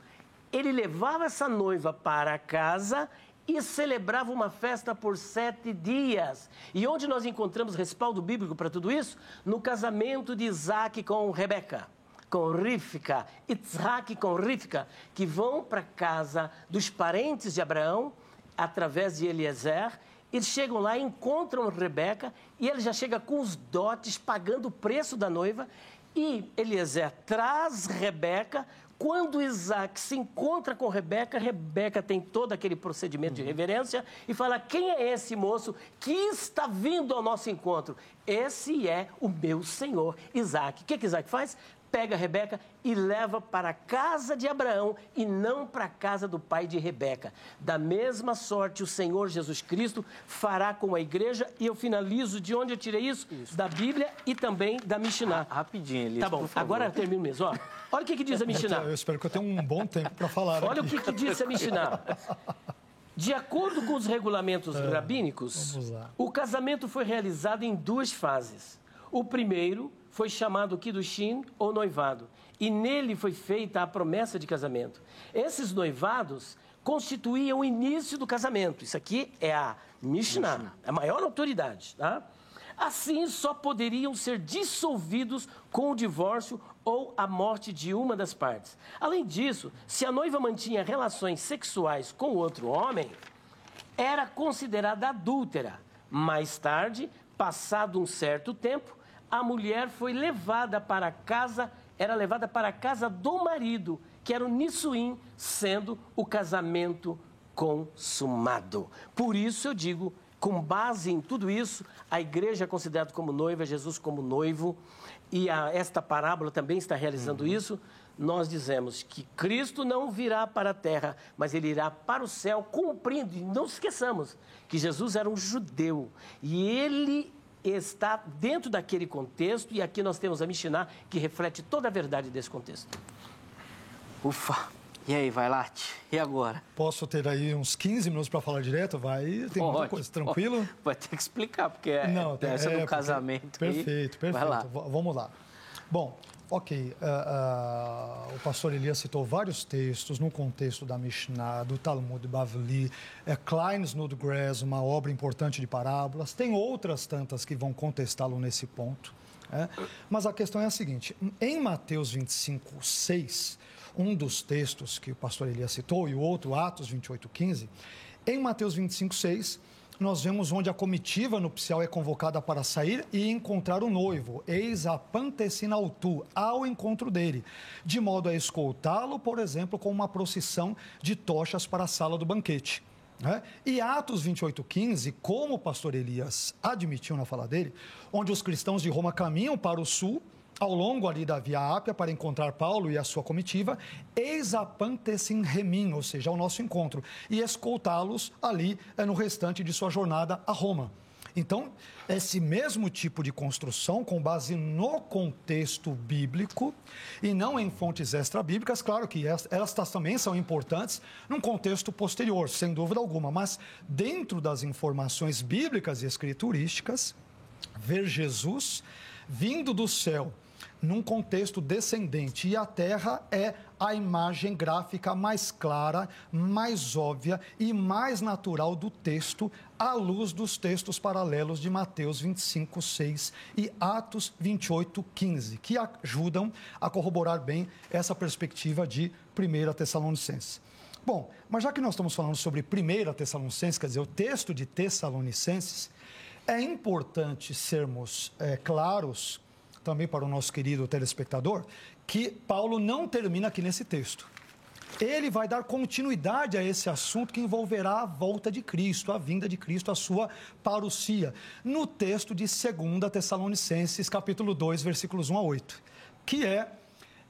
ele levava essa noiva para casa e celebrava uma festa por sete dias. E onde nós encontramos respaldo bíblico para tudo isso? No casamento de Isaac com Rebeca com Rivka, Isaac com Rivka, que vão para casa dos parentes de Abraão, através de Eliezer, eles chegam lá, encontram Rebeca e ele já chega com os dotes, pagando o preço da noiva. E Eliezer traz Rebeca. Quando Isaac se encontra com Rebeca, Rebeca tem todo aquele procedimento de reverência e fala: Quem é esse moço que está vindo ao nosso encontro? Esse é o meu senhor Isaac. O que, que Isaac faz? Pega Rebeca e leva para a casa de Abraão e não para a casa do pai de Rebeca. Da mesma sorte, o Senhor Jesus Cristo fará com a igreja, e eu finalizo de onde eu tirei isso? isso. Da Bíblia e também da Mishnah. Rapidinho, Elias, Tá bom, agora eu termino mesmo. Ó, olha o que, que diz a Mishnah. Eu espero que eu tenha um bom tempo para falar. Olha aqui. o que, que diz a Mishnah. De acordo com os regulamentos é, rabínicos, o casamento foi realizado em duas fases. O primeiro foi chamado Kiddushin ou noivado, e nele foi feita a promessa de casamento. Esses noivados constituíam o início do casamento. Isso aqui é a Mishnah, Mishnah. a maior autoridade. Tá? Assim, só poderiam ser dissolvidos com o divórcio ou a morte de uma das partes. Além disso, se a noiva mantinha relações sexuais com outro homem, era considerada adúltera. Mais tarde, passado um certo tempo, a mulher foi levada para casa, era levada para a casa do marido, que era o Nissuim, sendo o casamento consumado. Por isso eu digo, com base em tudo isso, a igreja é considerada como noiva, Jesus como noivo, e a, esta parábola também está realizando uhum. isso. Nós dizemos que Cristo não virá para a terra, mas ele irá para o céu, cumprindo. E não esqueçamos que Jesus era um judeu e ele está dentro daquele contexto, e aqui nós temos a Mishnah, que reflete toda a verdade desse contexto. Ufa! E aí, vai lá, e agora? Posso ter aí uns 15 minutos para falar direto? Vai, tem muita coisa, tranquilo? Vai ter que explicar, porque é, Não, é, essa é, do casamento. Perfeito, aí. perfeito. Vamos lá. Bom, Ok, uh, uh, o pastor Elias citou vários textos no contexto da Mishnah, do Talmud Bavli, é, Klein's Nudgrass, uma obra importante de parábolas, tem outras tantas que vão contestá-lo nesse ponto. É? Mas a questão é a seguinte: em Mateus 25, 6, um dos textos que o pastor Elias citou e o outro, Atos 28, 15, em Mateus 25, 6 nós vemos onde a comitiva nupcial é convocada para sair e encontrar o noivo, eis a pantecinautu, ao encontro dele, de modo a escoltá-lo, por exemplo, com uma procissão de tochas para a sala do banquete. Né? E Atos 28,15, como o pastor Elias admitiu na fala dele, onde os cristãos de Roma caminham para o sul ao longo ali da Via Ápia para encontrar Paulo e a sua comitiva, eis a Pantecin Remim, ou seja, o nosso encontro, e escoltá-los ali é, no restante de sua jornada a Roma. Então, esse mesmo tipo de construção, com base no contexto bíblico e não em fontes extra-bíblicas, claro que estas também são importantes num contexto posterior, sem dúvida alguma, mas dentro das informações bíblicas e escriturísticas, ver Jesus vindo do céu num contexto descendente. E a Terra é a imagem gráfica mais clara, mais óbvia e mais natural do texto, à luz dos textos paralelos de Mateus 25, 6 e Atos 28, 15, que ajudam a corroborar bem essa perspectiva de 1 Tessalonicenses. Bom, mas já que nós estamos falando sobre 1 Tessalonicenses, quer dizer, o texto de Tessalonicenses, é importante sermos é, claros também para o nosso querido telespectador, que Paulo não termina aqui nesse texto. Ele vai dar continuidade a esse assunto que envolverá a volta de Cristo, a vinda de Cristo, a sua parousia, no texto de 2 Tessalonicenses, capítulo 2, versículos 1 a 8, que é,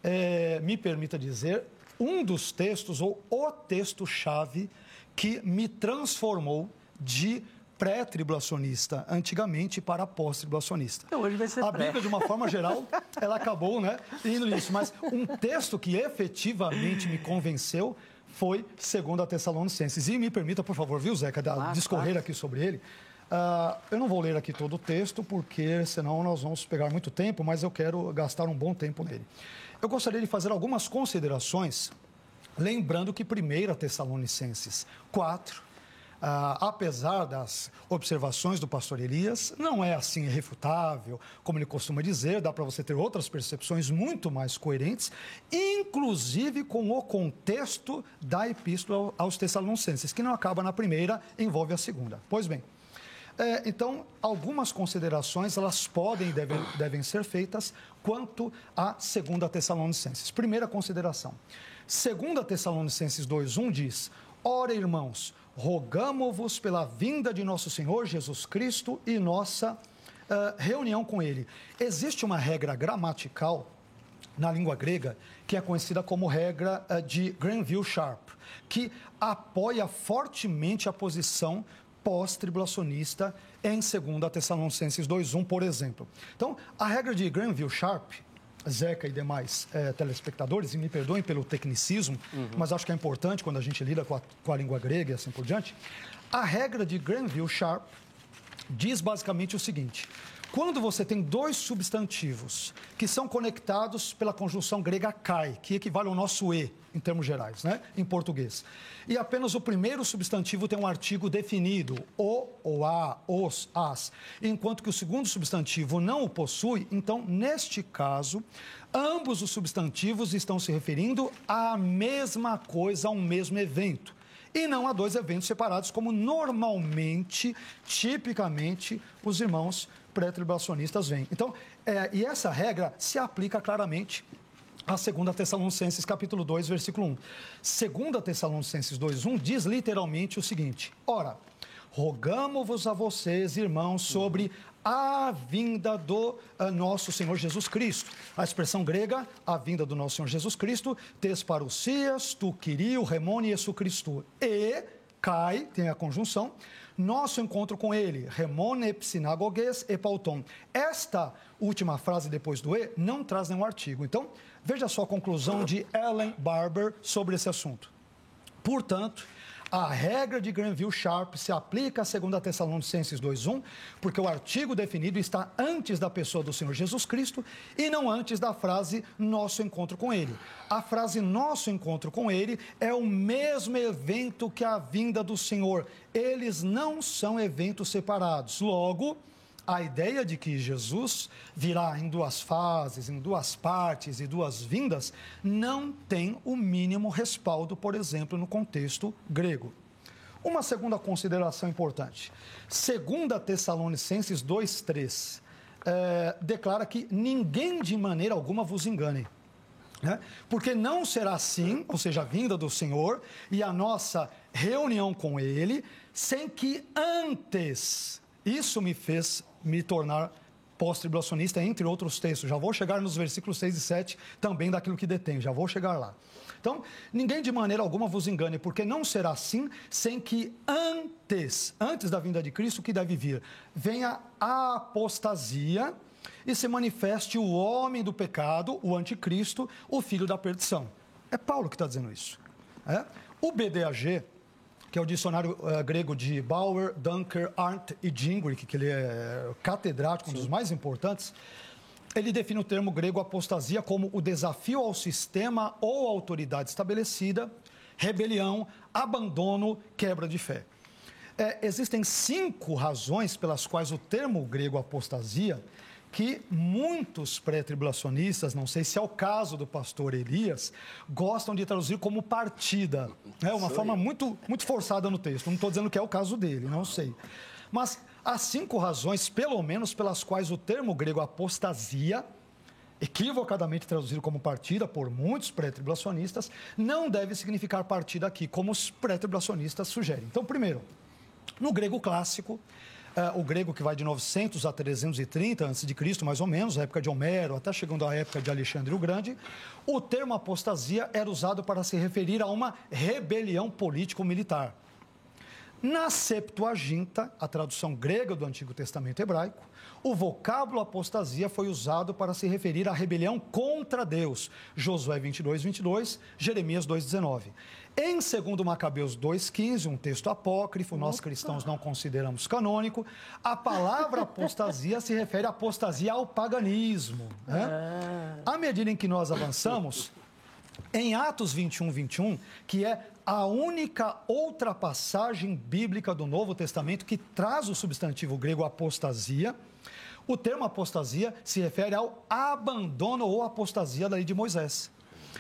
é me permita dizer, um dos textos, ou o texto-chave, que me transformou de pré-tribulacionista antigamente para pós-tribulacionista. Então, hoje vai ser A Bíblia, de uma forma geral, ela acabou né, indo nisso. Mas um texto que efetivamente me convenceu foi segundo a Tessalonicenses. E me permita, por favor, viu, Zeca, claro, discorrer claro. aqui sobre ele. Uh, eu não vou ler aqui todo o texto, porque senão nós vamos pegar muito tempo, mas eu quero gastar um bom tempo nele. Eu gostaria de fazer algumas considerações, lembrando que 1 Tessalonicenses 4, ah, apesar das observações do pastor Elias, não é assim irrefutável, como ele costuma dizer, dá para você ter outras percepções muito mais coerentes, inclusive com o contexto da epístola aos Tessalonicenses, que não acaba na primeira, envolve a segunda. Pois bem, é, então, algumas considerações elas podem e devem, devem ser feitas quanto à segunda Tessalonicenses. Primeira consideração. Segunda Tessalonicenses 2:1 diz: Ora, irmãos, rogamo-vos pela vinda de nosso Senhor Jesus Cristo e nossa uh, reunião com Ele. Existe uma regra gramatical na língua grega que é conhecida como regra uh, de Granville-Sharp, que apoia fortemente a posição pós-tribulacionista em 2 Tessalonicenses 2.1, por exemplo. Então, a regra de Granville-Sharp Zeca e demais é, telespectadores, e me perdoem pelo tecnicismo, uhum. mas acho que é importante quando a gente lida com a, com a língua grega e assim por diante. A regra de Granville-Sharp diz basicamente o seguinte: quando você tem dois substantivos que são conectados pela conjunção grega kai, que equivale ao nosso e, em termos gerais, né? em português, e apenas o primeiro substantivo tem um artigo definido, o, ou a, os, as, enquanto que o segundo substantivo não o possui, então, neste caso, ambos os substantivos estão se referindo à mesma coisa, a um mesmo evento e não a dois eventos separados, como normalmente, tipicamente, os irmãos pré-tribulacionistas veem. Então, é, e essa regra se aplica claramente a 2 Tessalonicenses capítulo 2, versículo 1. 2 Tessalonicenses 2, 1 diz literalmente o seguinte: Ora, rogamos-vos a vocês, irmãos, sobre a vinda do uh, nosso Senhor Jesus Cristo. A expressão grega, a vinda do nosso Senhor Jesus Cristo, tes parousias, tu quirio, remone, Jesu Cristo. E, cai, tem a conjunção, nosso encontro com ele, remone psinagogues e pauton. Esta última frase depois do e não traz nenhum artigo. Então, Veja só a conclusão de Ellen Barber sobre esse assunto. Portanto, a regra de Granville-Sharp se aplica a 2 Tessalonicenses 2.1, porque o artigo definido está antes da pessoa do Senhor Jesus Cristo e não antes da frase nosso encontro com Ele. A frase nosso encontro com Ele é o mesmo evento que a vinda do Senhor. Eles não são eventos separados. Logo, a ideia de que Jesus virá em duas fases, em duas partes e duas vindas, não tem o mínimo respaldo, por exemplo, no contexto grego. Uma segunda consideração importante. Segunda Tessalonicenses 2,3 é, declara que ninguém de maneira alguma vos engane. Né? Porque não será assim, ou seja, a vinda do Senhor e a nossa reunião com Ele, sem que antes isso me fez me tornar pós-tribulacionista, entre outros textos. Já vou chegar nos versículos 6 e 7 também daquilo que detém, já vou chegar lá. Então, ninguém de maneira alguma vos engane, porque não será assim sem que antes, antes da vinda de Cristo, que deve vir, venha a apostasia e se manifeste o homem do pecado, o anticristo, o filho da perdição. É Paulo que está dizendo isso. É? O BDAG, que é o dicionário uh, grego de Bauer, Dunker, Arndt e Gingrich, que ele é catedrático, um dos mais importantes, ele define o termo grego apostasia como o desafio ao sistema ou autoridade estabelecida, rebelião, abandono, quebra de fé. É, existem cinco razões pelas quais o termo grego apostasia que muitos pré-tribulacionistas, não sei se é o caso do pastor Elias, gostam de traduzir como partida. É uma forma muito, muito forçada no texto. Não estou dizendo que é o caso dele, não sei. Mas há cinco razões, pelo menos, pelas quais o termo grego apostasia, equivocadamente traduzido como partida por muitos pré-tribulacionistas, não deve significar partida aqui, como os pré-tribulacionistas sugerem. Então, primeiro, no grego clássico, o grego que vai de 900 a 330 a.C., mais ou menos, a época de Homero, até chegando à época de Alexandre o Grande, o termo apostasia era usado para se referir a uma rebelião político-militar. Na Septuaginta, a tradução grega do Antigo Testamento hebraico, o vocábulo apostasia foi usado para se referir à rebelião contra Deus. Josué 22, 22, Jeremias 2, 19. Em 2 Macabeus 2,15, um texto apócrifo, nós cristãos não consideramos canônico, a palavra apostasia se refere à apostasia ao paganismo. Né? Ah. À medida em que nós avançamos, em Atos 21, 21, que é a única outra passagem bíblica do Novo Testamento que traz o substantivo grego apostasia, o termo apostasia se refere ao abandono ou apostasia da lei de Moisés.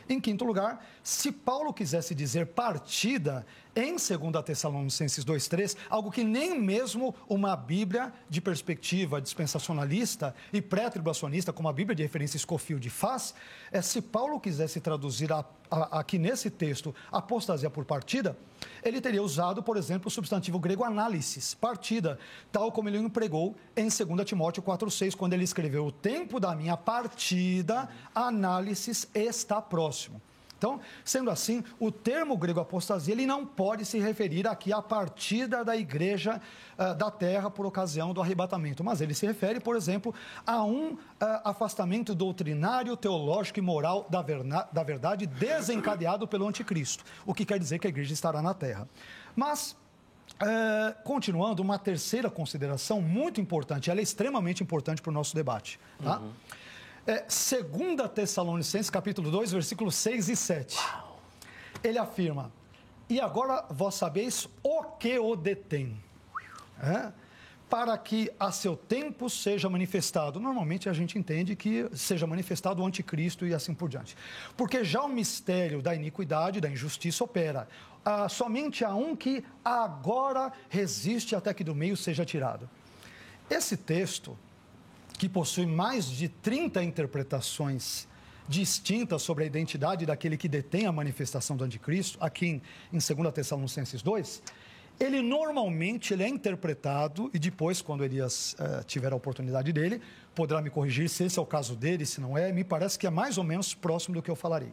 Em quinto lugar, se Paulo quisesse dizer partida em 2 Tessalonicenses 2,3, algo que nem mesmo uma Bíblia de perspectiva dispensacionalista e pré-tribulacionista, como a Bíblia de referência Scofield faz, é se Paulo quisesse traduzir a, a, aqui nesse texto apostasia por partida, ele teria usado, por exemplo, o substantivo grego análisis, partida, tal como ele empregou em 2 Timóteo 4,6, quando ele escreveu: O tempo da minha partida, análisis está próximo. Então, sendo assim, o termo grego apostasia ele não pode se referir aqui à partida da igreja uh, da terra por ocasião do arrebatamento, mas ele se refere, por exemplo, a um uh, afastamento doutrinário, teológico e moral da, da verdade desencadeado pelo anticristo, o que quer dizer que a igreja estará na terra. Mas Uh, continuando, uma terceira consideração muito importante, ela é extremamente importante para o nosso debate. Tá? Uhum. É, 2 Tessalonicenses, capítulo 2, versículos 6 e 7. Uau. Ele afirma: E agora vós sabeis o que o detém. É? Para que a seu tempo seja manifestado. Normalmente a gente entende que seja manifestado o anticristo e assim por diante. Porque já o mistério da iniquidade, da injustiça opera. Ah, somente há um que agora resiste até que do meio seja tirado. Esse texto que possui mais de 30 interpretações distintas sobre a identidade daquele que detém a manifestação do anticristo, aqui em, em 2 Tessalonicenses 2, ele normalmente ele é interpretado, e depois, quando Elias uh, tiver a oportunidade dele, poderá me corrigir se esse é o caso dele, se não é, me parece que é mais ou menos próximo do que eu falarei.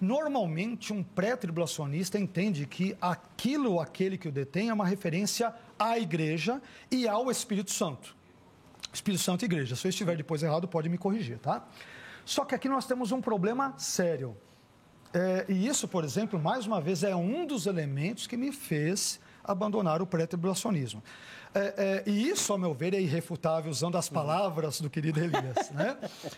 Normalmente, um pré-tribulacionista entende que aquilo ou aquele que o detém é uma referência à igreja e ao Espírito Santo. Espírito Santo e igreja. Se eu estiver depois errado, pode me corrigir, tá? Só que aqui nós temos um problema sério. É, e isso, por exemplo, mais uma vez, é um dos elementos que me fez abandonar o pré-tribulacionismo. É, é, e isso, ao meu ver, é irrefutável, usando as palavras do querido Elias. Né?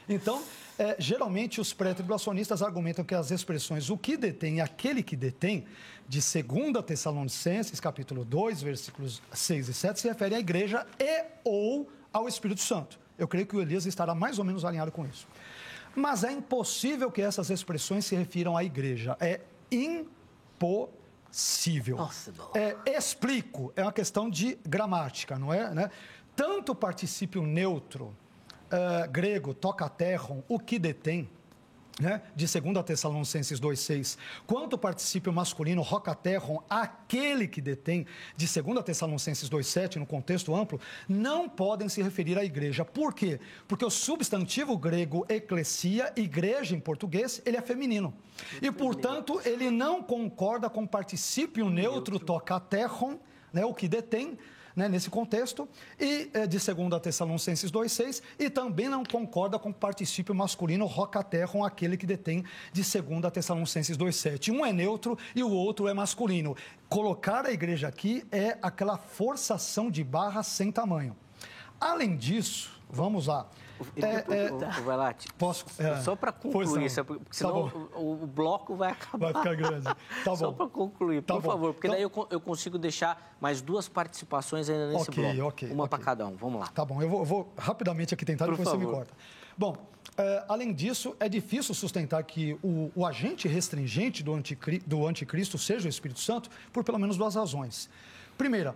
Então, é, geralmente, os pré-tribulacionistas argumentam que as expressões o que detém e aquele que detém, de 2 Tessalonicenses, capítulo 2, versículos 6 e 7, se refere à igreja e ou ao Espírito Santo. Eu creio que o Elias estará mais ou menos alinhado com isso. Mas é impossível que essas expressões se refiram à igreja. É impossível. Nossa, é, explico, é uma questão de gramática, não é? Né? Tanto o particípio neutro uh, grego, tocaterron, o que detém, né, de 2 Tessalonicenses 2,6, quanto o particípio masculino rocaterron, aquele que detém, de 2 Tessalonicenses 2,7, no contexto amplo, não podem se referir à igreja. Por quê? Porque o substantivo grego eclesia, igreja em português, ele é feminino. E, portanto, ele não concorda com particípio neutro tocaterron, né, o que detém, né, nesse contexto, e é, de 2 Tessalonicenses 2,6, e também não concorda com o particípio masculino rocaterron, aquele que detém de 2 Tessalonicenses 2,7. Um é neutro e o outro é masculino. Colocar a igreja aqui é aquela forçação de barra sem tamanho. Além disso, vamos lá. É, é, vai lá, posso, é, só para concluir, isso, porque tá senão tá o, o, bloco vai acabar. Vai ficar grande. Tá só para concluir, tá por bom. favor, porque então, daí eu, eu, consigo deixar mais duas participações ainda nesse okay, bloco. Okay, Uma okay. para cada um, vamos lá. Tá bom, eu vou, vou rapidamente aqui tentar, por depois favor. você me corta. Bom, é, além disso, é difícil sustentar que o, o agente restringente do, anticri, do anticristo seja o Espírito Santo por pelo menos duas razões. Primeira,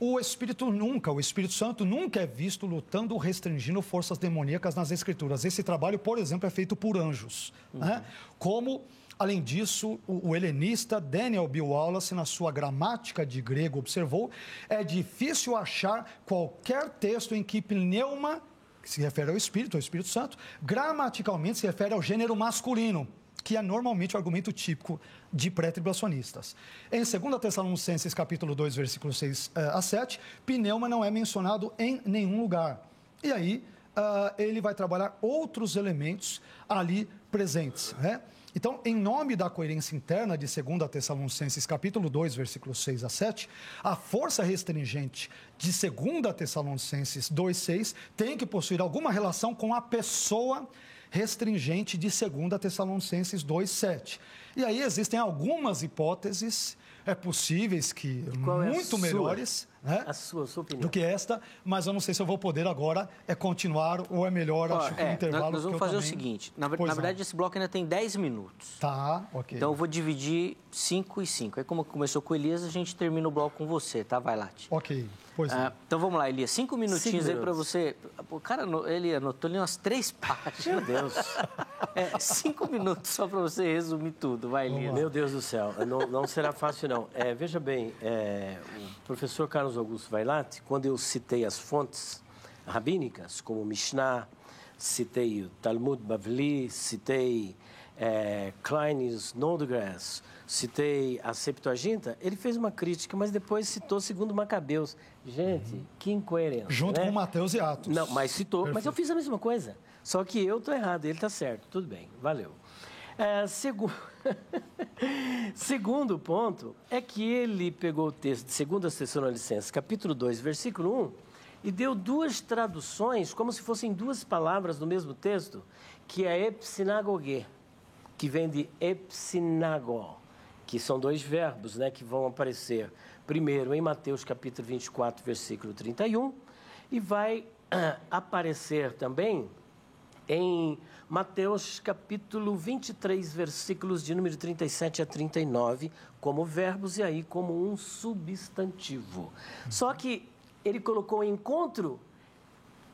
o Espírito nunca, o Espírito Santo nunca é visto lutando ou restringindo forças demoníacas nas Escrituras. Esse trabalho, por exemplo, é feito por anjos. Uhum. Né? Como, além disso, o, o helenista Daniel Bill Wallace, na sua gramática de grego, observou: é difícil achar qualquer texto em que pneuma que se refere ao Espírito, ao Espírito Santo, gramaticalmente se refere ao gênero masculino que é normalmente o argumento típico de pré-tribulacionistas. Em 2 Tessalonicenses capítulo 2, versículos 6 uh, a 7, pneuma não é mencionado em nenhum lugar. E aí uh, ele vai trabalhar outros elementos ali presentes. Né? Então, em nome da coerência interna de 2 Tessalonicenses capítulo 2, versículos 6 a 7, a força restringente de 2 Tessalonicenses 2, 6 tem que possuir alguma relação com a pessoa restringente de 2 Tessalonicenses 2,7. E aí existem algumas hipóteses é possíveis que Qual muito é melhores né, a sua, a sua do que esta, mas eu não sei se eu vou poder agora é continuar ou é melhor, Ó, acho que é, intervalo. Nós vamos fazer também... o seguinte, na, na verdade esse bloco ainda tem 10 minutos. Tá, ok. Então eu vou dividir 5 e 5. Aí como começou com o Elias, a gente termina o bloco com você, tá? Vai lá. Ok. Pois ah, então vamos lá, Elias. Cinco minutinhos cinco aí para você. O cara, ele anotou ali umas três páginas. Meu Deus. É, cinco minutos só para você resumir tudo. Vai, Elias. Meu Deus do céu. Não, não será fácil, não. É, veja bem, é, o professor Carlos Augusto Vailate, quando eu citei as fontes rabínicas, como Mishnah, citei o Talmud Bavli, citei é, Kleines Nordgrass, citei a Septuaginta, ele fez uma crítica, mas depois citou segundo Macabeus. Gente, uhum. que incoerência. Junto né? com Mateus e Atos. Não, mas citou, Perfeito. mas eu fiz a mesma coisa. Só que eu estou errado, ele está certo. Tudo bem, valeu. É, segundo... segundo ponto é que ele pegou o texto de 2 Tessalonicenses, capítulo 2, versículo 1, e deu duas traduções, como se fossem duas palavras no mesmo texto, que é epsinagogue, que vem de epsinago, que são dois verbos né, que vão aparecer primeiro em Mateus capítulo 24, versículo 31, e vai uh, aparecer também em Mateus capítulo 23, versículos de número 37 a 39, como verbos e aí como um substantivo. Só que ele colocou encontro,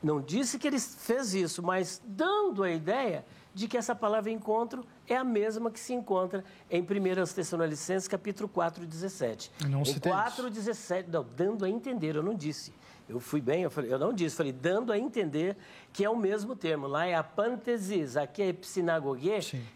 não disse que ele fez isso, mas dando a ideia de que essa palavra encontro é a mesma que se encontra em 1 Tessalonicenses, capítulo 4, 17. Não em 4, 17, não, dando a entender, eu não disse. Eu fui bem, eu, falei, eu não disse, falei, dando a entender que é o mesmo termo. Lá é a pantesis, aqui é epsinagogue,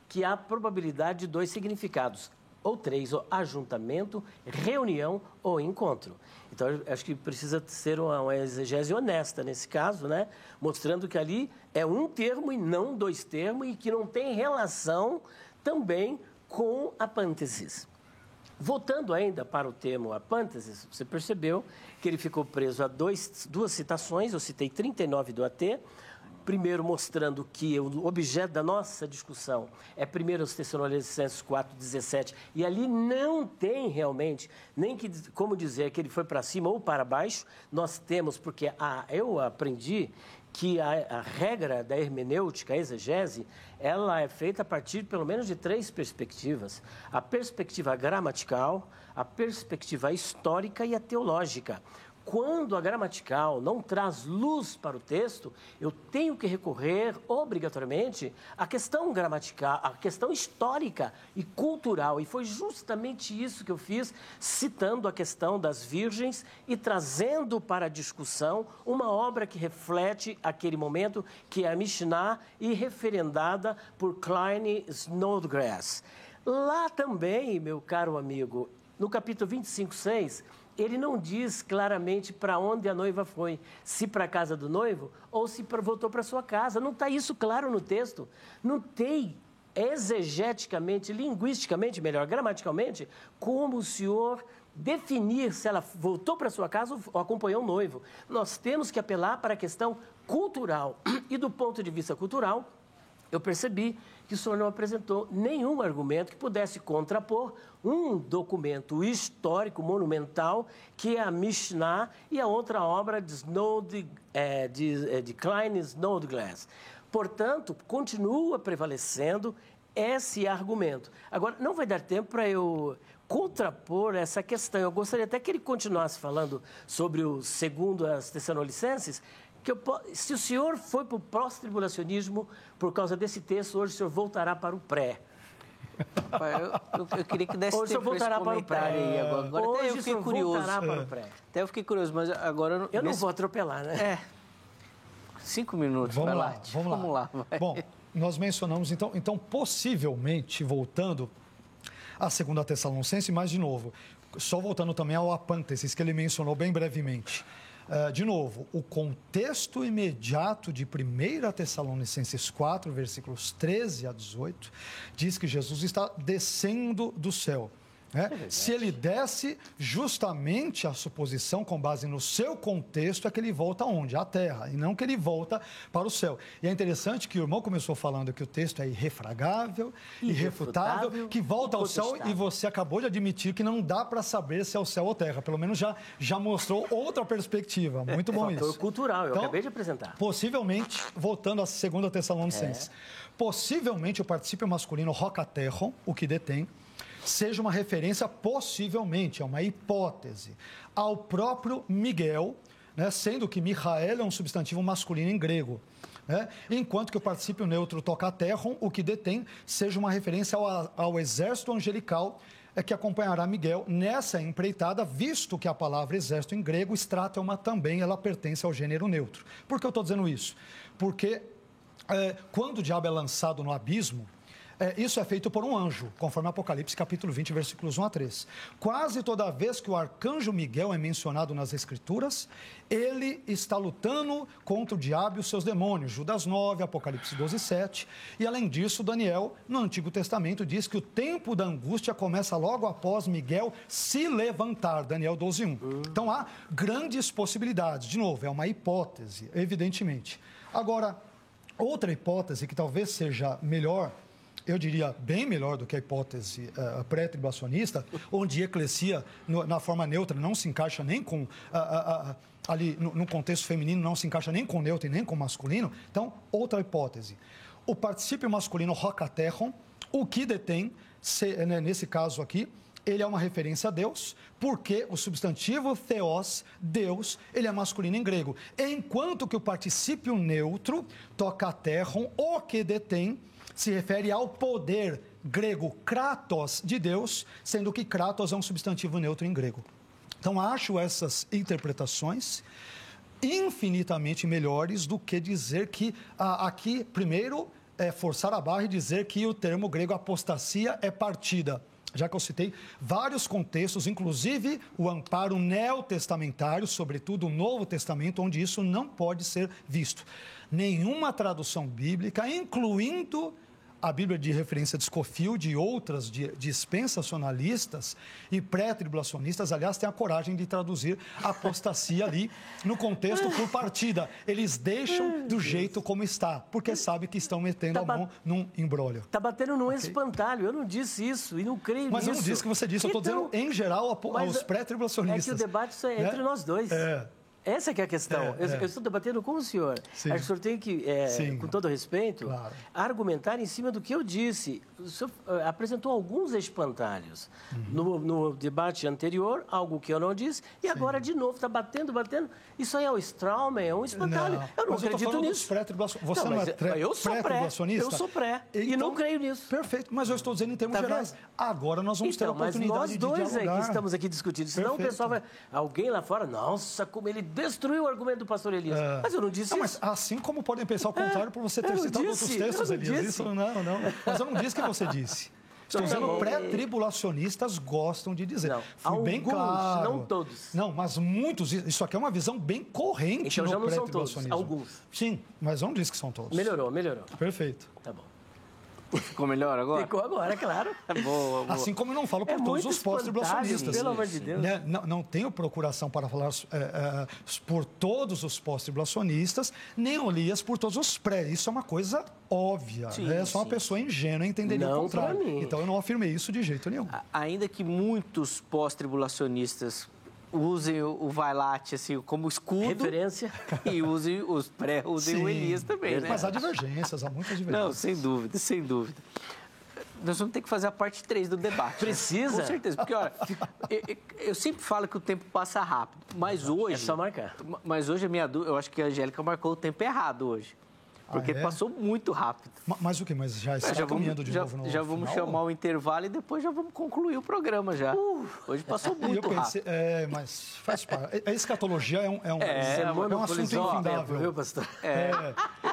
que há probabilidade de dois significados, ou três, ou ajuntamento, reunião ou encontro. Então, acho que precisa ser uma, uma exegese honesta nesse caso, né? mostrando que ali é um termo e não dois termos e que não tem relação também com a pântesis. Voltando ainda para o termo apântesis, você percebeu que ele ficou preso a dois, duas citações, eu citei 39 do AT, primeiro mostrando que o objeto da nossa discussão é 1 Tessalonicenses 4,17, e ali não tem realmente nem que, como dizer que ele foi para cima ou para baixo, nós temos, porque a, eu aprendi que a, a, regra da hermenêutica, a exegese, ela é feita a partir pelo menos de três perspectivas: a perspectiva gramatical, a perspectiva histórica e a teológica. Quando a gramatical não traz luz para o texto, eu tenho que recorrer obrigatoriamente à questão gramatical, à questão histórica e cultural. E foi justamente isso que eu fiz, citando a questão das virgens e trazendo para a discussão uma obra que reflete aquele momento, que é a Mishnah e referendada por Klein Snodgrass. Lá também, meu caro amigo, no capítulo 25, 6, ele não diz claramente para onde a noiva foi, se para a casa do noivo ou se voltou para sua casa. Não está isso claro no texto. Não tem exegeticamente, linguisticamente, melhor, gramaticalmente, como o senhor definir se ela voltou para sua casa ou acompanhou o noivo. Nós temos que apelar para a questão cultural. E do ponto de vista cultural, eu percebi que o senhor não apresentou nenhum argumento que pudesse contrapor um documento histórico monumental que é a Mishnah e a outra obra de, Snowd, é, de, é, de Klein Snodgrass. Portanto, continua prevalecendo esse argumento. Agora, não vai dar tempo para eu contrapor essa questão. Eu gostaria até que ele continuasse falando sobre o segundo as Tessalonicenses, que eu, se o senhor foi para o pós-tribulacionismo por causa desse texto, hoje o senhor voltará para o pré. Eu, eu, eu, queria que desse Hoje tempo voltará para o pré. Aí, agora agora Hoje até eu fiquei curioso. Para o pré. Até eu fiquei curioso, mas agora... Eu, eu não vou atropelar, né? É. Cinco minutos, vamos vai lá. lá. Vamos lá. Vamos lá Bom, nós mencionamos, então, então, possivelmente, voltando à segunda Tessalonicense, mas, de novo, só voltando também ao apântesis, que ele mencionou bem brevemente. Uh, de novo, o contexto imediato de 1 Tessalonicenses 4, versículos 13 a 18, diz que Jesus está descendo do céu. Né? É Se ele desce, justamente a suposição, com base no seu contexto, é que ele volta aonde? À terra, e não que ele volta para o céu. E é interessante que o irmão começou falando que o texto é irrefragável, irrefutável, irrefutável que volta ao céu, e você acabou de admitir que não dá para saber se é o céu ou terra. Pelo menos já, já mostrou outra perspectiva. Muito bom é, isso. cultural, eu então, acabei de apresentar. Possivelmente, voltando à segunda Tessalonicenses, é. possivelmente o participio masculino rocaterro, o que detém, seja uma referência, possivelmente, é uma hipótese, ao próprio Miguel, né, sendo que Michael é um substantivo masculino em grego. Né, enquanto que o participio neutro tocaterron, o que detém, seja uma referência ao, ao exército angelical é que acompanhará Miguel nessa empreitada, visto que a palavra exército em grego, uma também, ela pertence ao gênero neutro. Por que eu estou dizendo isso? Porque é, quando o diabo é lançado no abismo, é, isso é feito por um anjo, conforme Apocalipse capítulo 20, versículos 1 a 3. Quase toda vez que o arcanjo Miguel é mencionado nas Escrituras, ele está lutando contra o diabo e os seus demônios. Judas 9, Apocalipse 12, 7. E além disso, Daniel, no Antigo Testamento, diz que o tempo da angústia começa logo após Miguel se levantar. Daniel 12, 1. Então há grandes possibilidades. De novo, é uma hipótese, evidentemente. Agora, outra hipótese que talvez seja melhor eu diria, bem melhor do que a hipótese uh, pré-tribulacionista, onde eclesia, no, na forma neutra, não se encaixa nem com. Uh, uh, ali, no, no, contexto feminino, não se encaixa nem com neutro e nem com masculino. Então, outra hipótese. O particípio masculino rocaterron, o que detém, se, né, nesse caso aqui, ele é uma referência a Deus, porque o substantivo theos, Deus, ele é masculino em grego. Enquanto que o particípio neutro, tocaterron, o que detém, se refere ao poder grego kratos de Deus, sendo que kratos é um substantivo neutro em grego. Então, acho essas interpretações infinitamente melhores do que dizer que ah, aqui, primeiro, é forçar a barra e dizer que o termo grego apostasia é partida. Já que eu citei vários contextos, inclusive o amparo neotestamentário, sobretudo o Novo Testamento, onde isso não pode ser visto. Nenhuma tradução bíblica, incluindo a Bíblia de referência de Scofield e outras dispensacionalistas e pré-tribulacionistas, aliás, têm a coragem de traduzir apostasia ali no contexto por partida. Eles deixam do jeito como está, porque sabem que estão metendo tá a mão num embrólio. Está batendo num okay? espantalho. Eu não disse isso e não creio Mas nisso. Mas eu não disse que você disse. Eu estou então, dizendo, em geral, aos pré-tribulacionistas. É que o debate é entre né? nós dois. É. Essa é a questão. É, eu, é. eu estou debatendo com o senhor. Sim. Acho que o senhor tem que, é, Sim. com todo respeito, Claro. argumentar em cima do que eu disse. O senhor eh, apresentou alguns espantalhos Uhum. no, no debate anterior, algo que eu não disse, e agora de novo está batendo, batendo. Isso aí é o Strauman, é um espantalho. eu não mas eu acredito dos nisso. Você Não, não, mas é tre- eu sou pré, eu sou pré, e Então, não creio nisso. Perfeito, mas eu estou dizendo em termos Tá gerais. vendo? Agora nós vamos ter a Então, mas oportunidade nós de dois é dialogar. que estamos aqui discutindo. Senão Perfeito. o pessoal vai. Alguém lá fora, nossa, como ele destruiu o argumento do pastor Elias. É. Mas eu não disse Não, isso. mas assim como podem pensar o contrário por você ter não citado disse, outros textos, Elias. disse. Isso não, não. Mas eu não disse que você disse. Estou Então, tá dizendo pré-tribulacionistas gostam de dizer. Não, Fui bem alguns, claro. não todos. Não, mas muitos. Isso aqui é uma visão bem corrente Então no pré-tribulacionismo. alguns. Sim, mas eu não disse que são todos. Melhorou, melhorou. Perfeito. Tá bom. Ficou melhor agora? Ficou agora, claro. Boa, boa. Assim como eu não falo por É todos os pós-tribulacionistas. espantalho, pelo amor de Deus. Né? Não, não tenho procuração para falar é, é, por todos os pós-tribulacionistas, nem Elias por todos os pré. Isso é uma coisa óbvia. Sim, né? Só uma pessoa ingênua entenderia Não o contrário. mim. Então eu não afirmei isso de jeito nenhum. Ainda que muitos pós-tribulacionistas usem o, o Vailate assim, como escudo Referência. e usem os pré, usem o Sim. Elias também, né? Mas há divergências, há muitas Não, divergências. sem dúvida, sem dúvida. Nós vamos ter que fazer a parte 3 do debate. né? Precisa? Com certeza, porque olha, eu, eu- eu sempre falo que o tempo passa rápido, mas hoje... É só marcar. Mas hoje a minha dúvida, eu acho que a Angélica marcou o tempo errado hoje. Porque Ah, é? passou muito rápido. Ma- Mas o que? Mas já está já vamos, caminhando de já, novo no já vamos final? chamar o intervalo e depois já vamos concluir o programa já. Hoje passou eu muito pensei, rápido. é, mas faz parte. A escatologia é um, é um, É, é um assunto infindável. viu, pastor? É,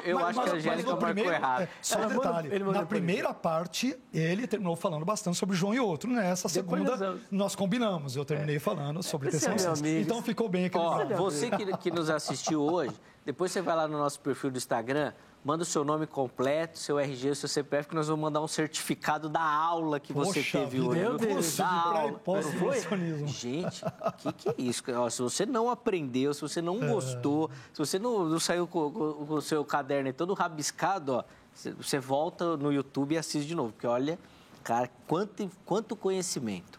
eu Mas- acho que mas- a mas Angélica marcou primeiro- errado. é, só um detalhe, na primeira parte, ele terminou falando bastante sobre João e outro. Nessa Depois segunda, nós vamos. combinamos. Eu terminei falando sobre é. Então ficou bem equilibrado. você que, que nos assistiu hoje, depois você vai lá no nosso perfil do Instagram, manda o seu nome completo, seu RG, seu CPF, que nós vamos mandar um certificado da aula que você Poxa teve vida, hoje. meu? Deus, da aula. pós-tribulacionismo. Gente, o que, que é isso? Ó, se você não aprendeu, se você É. não gostou, se você não, não saiu com, com- com o seu caderno todo rabiscado, ó, você- você volta no YouTube e assiste de novo, porque olha, cara, quanto, quanto conhecimento.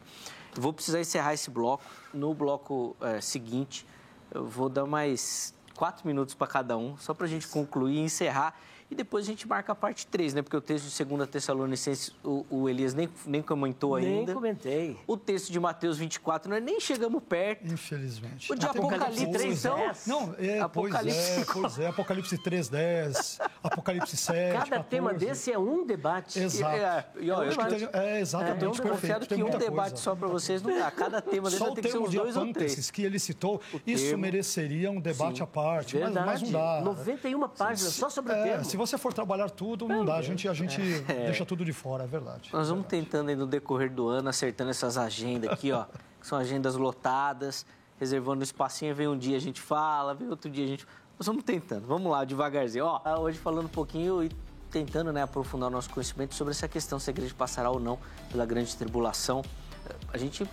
Eu vou precisar encerrar esse bloco. No bloco eh, seguinte, eu vou dar mais quatro minutos para cada um, só para a gente concluir e encerrar. E depois a gente marca a parte 3, né? Porque o texto de 2 Tessalonicenses, o, o Elias nem, nem comentou Nem ainda. comentei. O texto de Mateus 24, nós nem chegamos perto. Infelizmente. O de tem muita Apocalipse, coisa. então? Não, é, Apocalipse. pois é, pois é. Apocalipse 3.10, Apocalipse 7, Cada tema 14. desse é um debate. Exato. E, é, Eu eu acho que tenho- tem- é eu exatamente tenho perfeito. desconfiado tem que um debate coisa. só para vocês não dá. Cada tema desse Só vai o ter que ser uns dois ou três. que ele citou, isso termo. mereceria um debate Sim, à parte, mas, Verdade. mas não dá. 91 páginas só sobre o É, tema. Se você for trabalhar tudo, não dá. A gente, a gente É. deixa tudo de fora, é verdade. Nós vamos tentando aí no decorrer do ano, acertando essas agendas aqui, ó. Que são agendas lotadas, reservando um espacinho, vem um dia a gente fala, vem outro dia a gente. Nós vamos tentando, vamos lá, devagarzinho. Ó, hoje falando um pouquinho e tentando né, aprofundar o nosso conhecimento sobre essa questão se a igreja passará ou não pela grande tribulação. A gente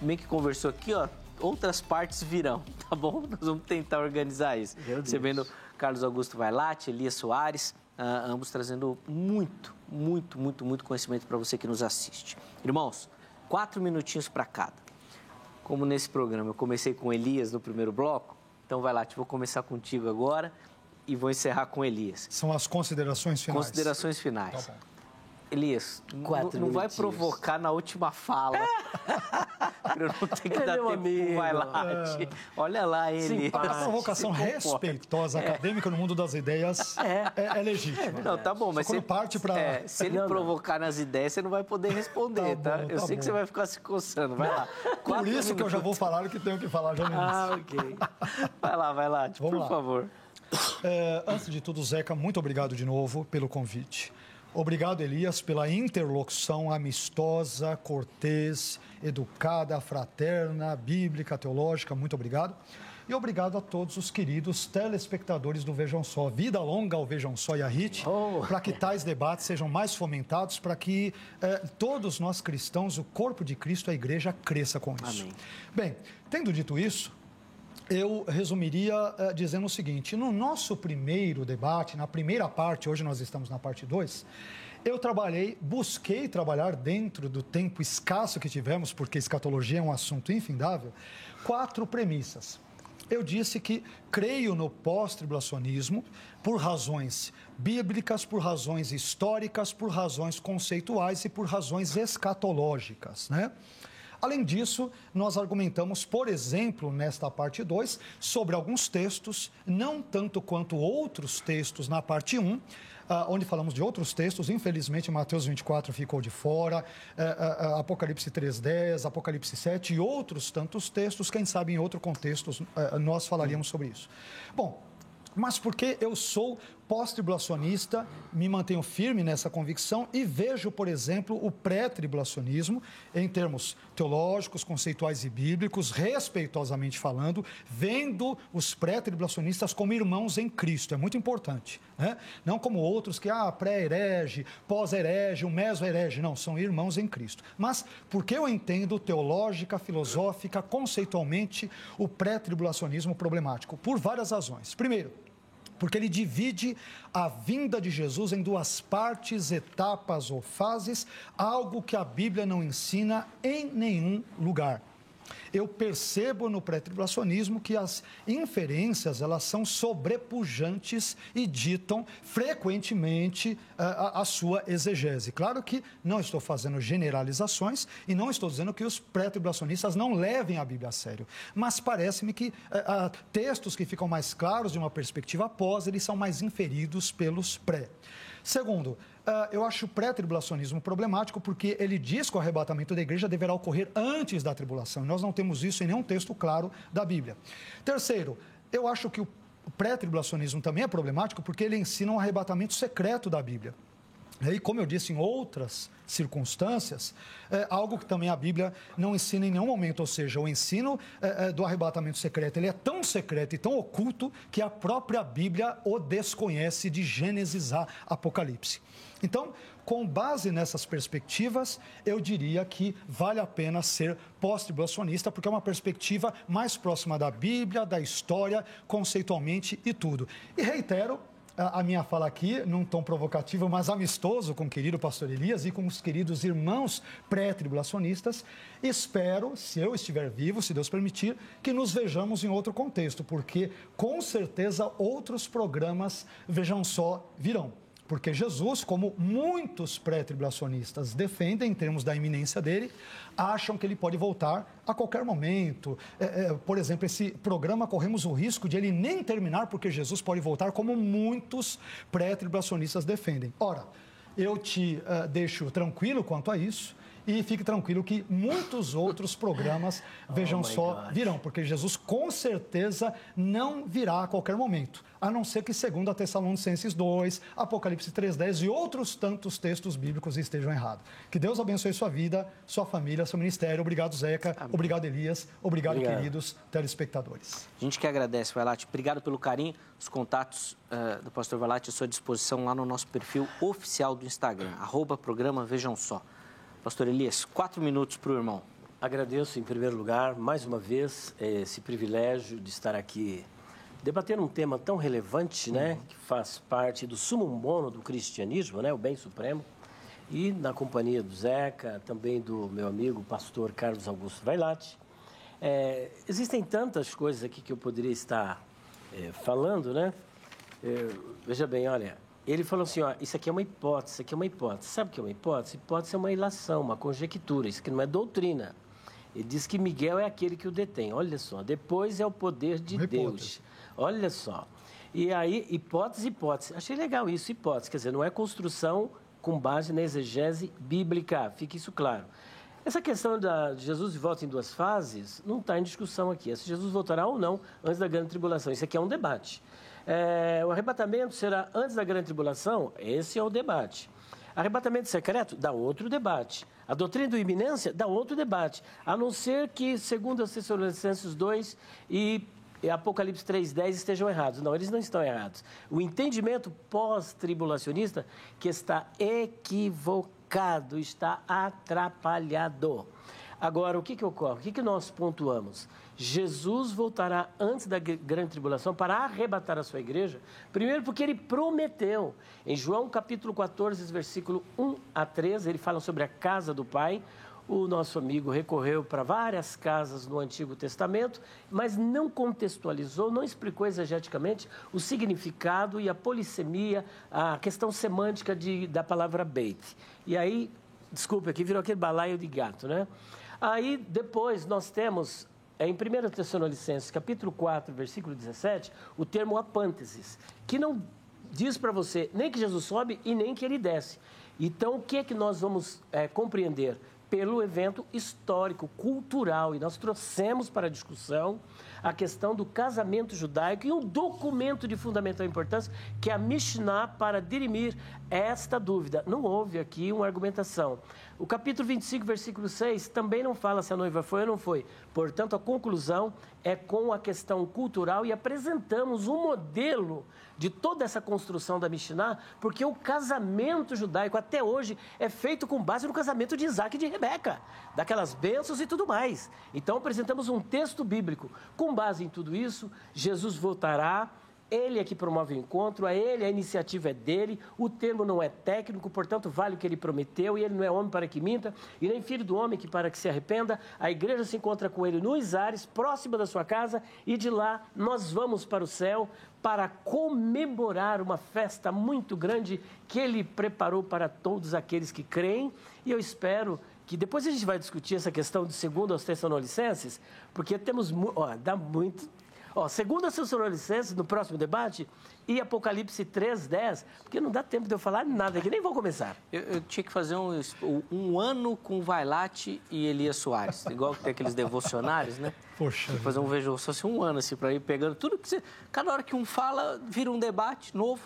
meio que conversou aqui, ó. Outras partes virão, tá bom? Nós vamos tentar organizar isso. Meu Deus. Você vendo Carlos Augusto Vailate, Elias Soares, ah, ambos trazendo muito, muito, muito, muito conhecimento para você que nos assiste. Irmãos, quatro minutinhos para cada. Como nesse programa eu comecei com Elias no primeiro bloco, então vai lá, vou começar contigo agora e vou encerrar com Elias. São as considerações finais. Considerações finais. Tá bom. Elias, Quatro não vai provocar na última fala. eu não ter que É dar tempo amigo. pro Vailate. Olha lá ele. Simpático. A provocação Se respeitosa acadêmica no mundo das ideias é, é legítima. Não, tá bom, mas Só quando você- parte pra- é, se ele Não, não. provocar nas ideias, você não vai poder responder, Tá tá? bom, eu tá sei que bom. você vai ficar se coçando. Vai lá. Por isso que eu já vou minutos. falar o que tenho que falar já no. Ah, ok. Vai lá, vai lá, Vamos por lá. favor. É, antes de tudo, Zeca, muito obrigado de novo pelo convite. Obrigado, Elias, pela interlocução amistosa, cortês, educada, fraterna, bíblica, teológica. Muito obrigado. E obrigado a todos os queridos telespectadores do Vejam Só. Vida longa ao Vejam Só e a HIT, Oh. para que tais debates sejam mais fomentados, para que eh, todos nós cristãos, o corpo de Cristo, a igreja, cresça com isso. Amém. Bem, tendo dito isso, eu resumiria eh, dizendo o seguinte: no nosso primeiro debate, na primeira parte, hoje nós estamos na parte 2, eu trabalhei, busquei trabalhar dentro do tempo escasso que tivemos, porque escatologia é um assunto infindável, quatro premissas. eu disse que creio no pós-tribulacionismo por razões bíblicas, por razões históricas, por razões conceituais e por razões escatológicas, né? Além disso, nós argumentamos, por exemplo, nesta parte 2, sobre alguns textos, não tanto quanto outros textos na parte 1, um, Uh, onde falamos de outros textos. Infelizmente, Mateus 24 ficou de fora, uh, uh, Apocalipse 3.10, Apocalipse 7 e outros tantos textos. Quem sabe em outro contexto nós falaríamos sobre isso. Bom, mas porque eu sou pós-tribulacionista, me mantenho firme nessa convicção e vejo, por exemplo, o pré-tribulacionismo em termos teológicos, conceituais e bíblicos, respeitosamente falando, vendo os pré-tribulacionistas como irmãos em Cristo. É muito importante. Né? Não como outros que, ah, pré-herege, pós-herege, o meso-herege. Não, são irmãos em Cristo. Mas porque eu entendo teológica, filosófica, conceitualmente, o pré-tribulacionismo problemático? Por várias razões. Primeiro, porque ele divide a vinda de Jesus em duas partes, etapas ou fases, algo que a Bíblia não ensina em nenhum lugar eu percebo no pré-tribulacionismo que as inferências elas são sobrepujantes e ditam frequentemente a, eh, a, a sua exegese. Claro que não estou fazendo generalizações e não estou dizendo que os pré-tribulacionistas não levem a Bíblia a sério, mas parece-me que a, eh, textos que ficam mais claros de uma perspectiva pós, eles são mais inferidos pelos pré. Segundo, eu acho o pré-tribulacionismo problemático porque ele diz que o arrebatamento da igreja deverá ocorrer antes da tribulação. Nós não temos isso em nenhum texto claro da Bíblia. Terceiro, eu acho que o pré-tribulacionismo também é problemático porque ele ensina um arrebatamento secreto da Bíblia. E como eu disse em outras circunstâncias, é algo que também a Bíblia não ensina em nenhum momento, ou seja, o ensino é, é, do arrebatamento secreto, ele é tão secreto e tão oculto que a própria Bíblia o desconhece de Gênesis a Apocalipse. Então, com base nessas perspectivas, eu diria que vale a pena ser pós-tribulacionista, porque é uma perspectiva mais próxima da Bíblia, da história, conceitualmente e tudo. E reitero, a minha fala aqui, num tom provocativo, mas amistoso com o querido pastor Elias e com os queridos irmãos pré-tribulacionistas. Espero, se eu estiver vivo, se Deus permitir, que nos vejamos em outro contexto, porque com certeza outros programas, vejam só, virão. Porque Jesus, como muitos pré-tribulacionistas defendem em termos da iminência dele, acham que ele pode voltar a qualquer momento. É, é, por exemplo, esse programa corremos o risco de ele nem terminar porque Jesus pode voltar, como muitos pré-tribulacionistas defendem. Ora, eu te uh, deixo tranquilo quanto a isso. E fique tranquilo que muitos outros programas, vejam oh só, virão, porque Jesus com certeza não virá a qualquer momento, a não ser que, segundo a Tessalonicenses 2, Apocalipse 3,10 e outros tantos textos bíblicos estejam errados. Que Deus abençoe sua vida, sua família, seu ministério. Obrigado, Zeca. Amém. Obrigado, Elias. Obrigado, obrigado, queridos telespectadores. A gente que agradece, Valate. Obrigado pelo carinho. Os contatos uh, do pastor Valate à sua disposição lá no nosso perfil oficial do Instagram, arroba programa Vejam Só. Pastor Elias, quatro minutos para o irmão. Agradeço, em primeiro lugar, mais uma vez, esse privilégio de estar aqui debatendo um tema tão relevante, né, que faz parte do sumo bono do cristianismo, né, o bem supremo, e na companhia do Zeca, também do meu amigo pastor Carlos Augusto Vailate. É, existem tantas coisas aqui que eu poderia estar é, falando, né? É, veja bem, olha, ele falou assim, ó, isso aqui é uma hipótese, isso aqui é uma hipótese. Sabe o que é uma hipótese? Hipótese é uma ilação, uma conjectura, isso aqui não é doutrina. Ele diz que Miguel é aquele que o detém. Olha só, depois é o poder de Deus. Olha só. E aí, hipótese, hipótese. Achei legal isso, hipótese. Quer dizer, não é construção com base na exegese bíblica. Fique isso claro. Essa questão de Jesus volta em duas fases não está em discussão aqui. Se Jesus voltará ou não antes da grande tribulação. Isso aqui é um debate. É, o arrebatamento será antes da grande tribulação? Esse é o debate. Arrebatamento secreto? Dá outro debate. A doutrina do iminência? Dá outro debate. A não ser que, segundo as Tessalonicenses 2 e Apocalipse 3,10 estejam errados. Não, eles não estão errados. O entendimento pós-tribulacionista que está equivocado, está atrapalhado. Agora, o que, que ocorre? O que, que nós pontuamos? Jesus voltará antes da grande tribulação para arrebatar a sua igreja. Primeiro, porque ele prometeu. Em João capítulo 14, versículo 1 a 13, ele fala sobre a casa do Pai, o nosso amigo recorreu para várias casas no Antigo Testamento, mas não contextualizou, não explicou exegeticamente o significado e a polissemia, a questão semântica de, da palavra beit. E aí, desculpe, aqui virou aquele balaio de gato, né? Aí, depois, nós temos é em 1 Tessalonicenses, capítulo 4, versículo 17, o termo apânteses, que não diz para você nem que Jesus sobe e nem que ele desce. Então, o que é que nós vamos é, compreender? Pelo evento histórico, cultural, e nós trouxemos para a discussão a questão do casamento judaico e um documento de fundamental importância, que é a Mishnah, para dirimir esta dúvida. Não houve aqui uma argumentação. O capítulo 25, versículo 6, também não fala se a noiva foi ou não foi. Portanto, a conclusão é com a questão cultural e apresentamos um modelo de toda essa construção da Mishnah, porque o casamento judaico até hoje é feito com base no casamento de Isaac e de Rebeca, daquelas bênçãos e tudo mais. Então apresentamos um texto bíblico. Com base em tudo isso, Jesus voltará ele é que promove o encontro, a ele, a iniciativa é dele, o termo não é técnico, portanto, vale o que ele prometeu, e ele não é homem para que minta, e nem filho do homem que para que se arrependa. A igreja se encontra com ele nos ares, próxima da sua casa, e de lá nós vamos para o céu para comemorar uma festa muito grande que ele preparou para todos aqueles que creem, e eu espero que depois a gente vai discutir essa questão de segundo aos Tessalonicenses, porque temos, ó, dá muito Ó, segundo a Tessalonicenses, no próximo debate, e Apocalipse 3.10, porque não dá tempo de eu falar nada aqui, nem vou começar. Eu, eu tinha que fazer um, um ano com Vailate e Elias Soares, igual que tem aqueles devocionários, né? Poxa. Fazer um vejo, só assim, um ano, assim, para ir pegando tudo que você... Cada hora que um fala, vira um debate novo.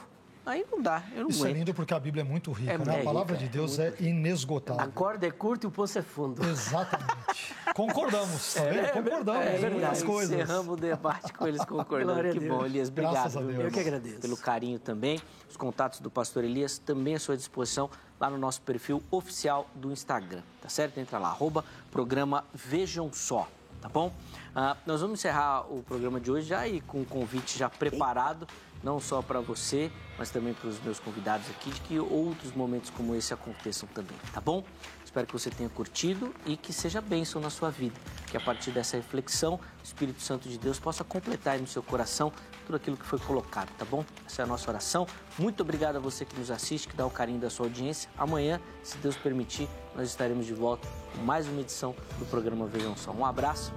Aí não dá, eu não Isso aguento. é lindo porque a Bíblia é muito rica, É né? A palavra rica, de é Deus é, inesgotável. A corda é curta e o poço é fundo. Exatamente. Concordamos, tá vendo? Concordamos é em verdade. muitas coisas. Encerramos o debate com eles concordando. Que bom, Elias. Obrigado. Graças a Deus. meu? Eu que agradeço. Pelo carinho também. Os contatos do pastor Elias também à sua disposição lá no nosso perfil oficial do Instagram, tá certo? Entra lá, arroba programa Vejam Só, tá bom? Ah, nós vamos encerrar o programa de hoje já aí com o convite já preparado, não só para você, mas também para os meus convidados aqui, de que outros momentos como esse aconteçam também, tá bom? Espero que você tenha curtido e que seja bênção na sua vida. Que a partir dessa reflexão, o Espírito Santo de Deus possa completar aí no seu coração tudo aquilo que foi colocado, tá bom? Essa é a nossa oração. Muito obrigado a você que nos assiste, que dá o carinho da sua audiência. Amanhã, se Deus permitir, nós estaremos de volta com mais uma edição do programa Vejam Só. Um abraço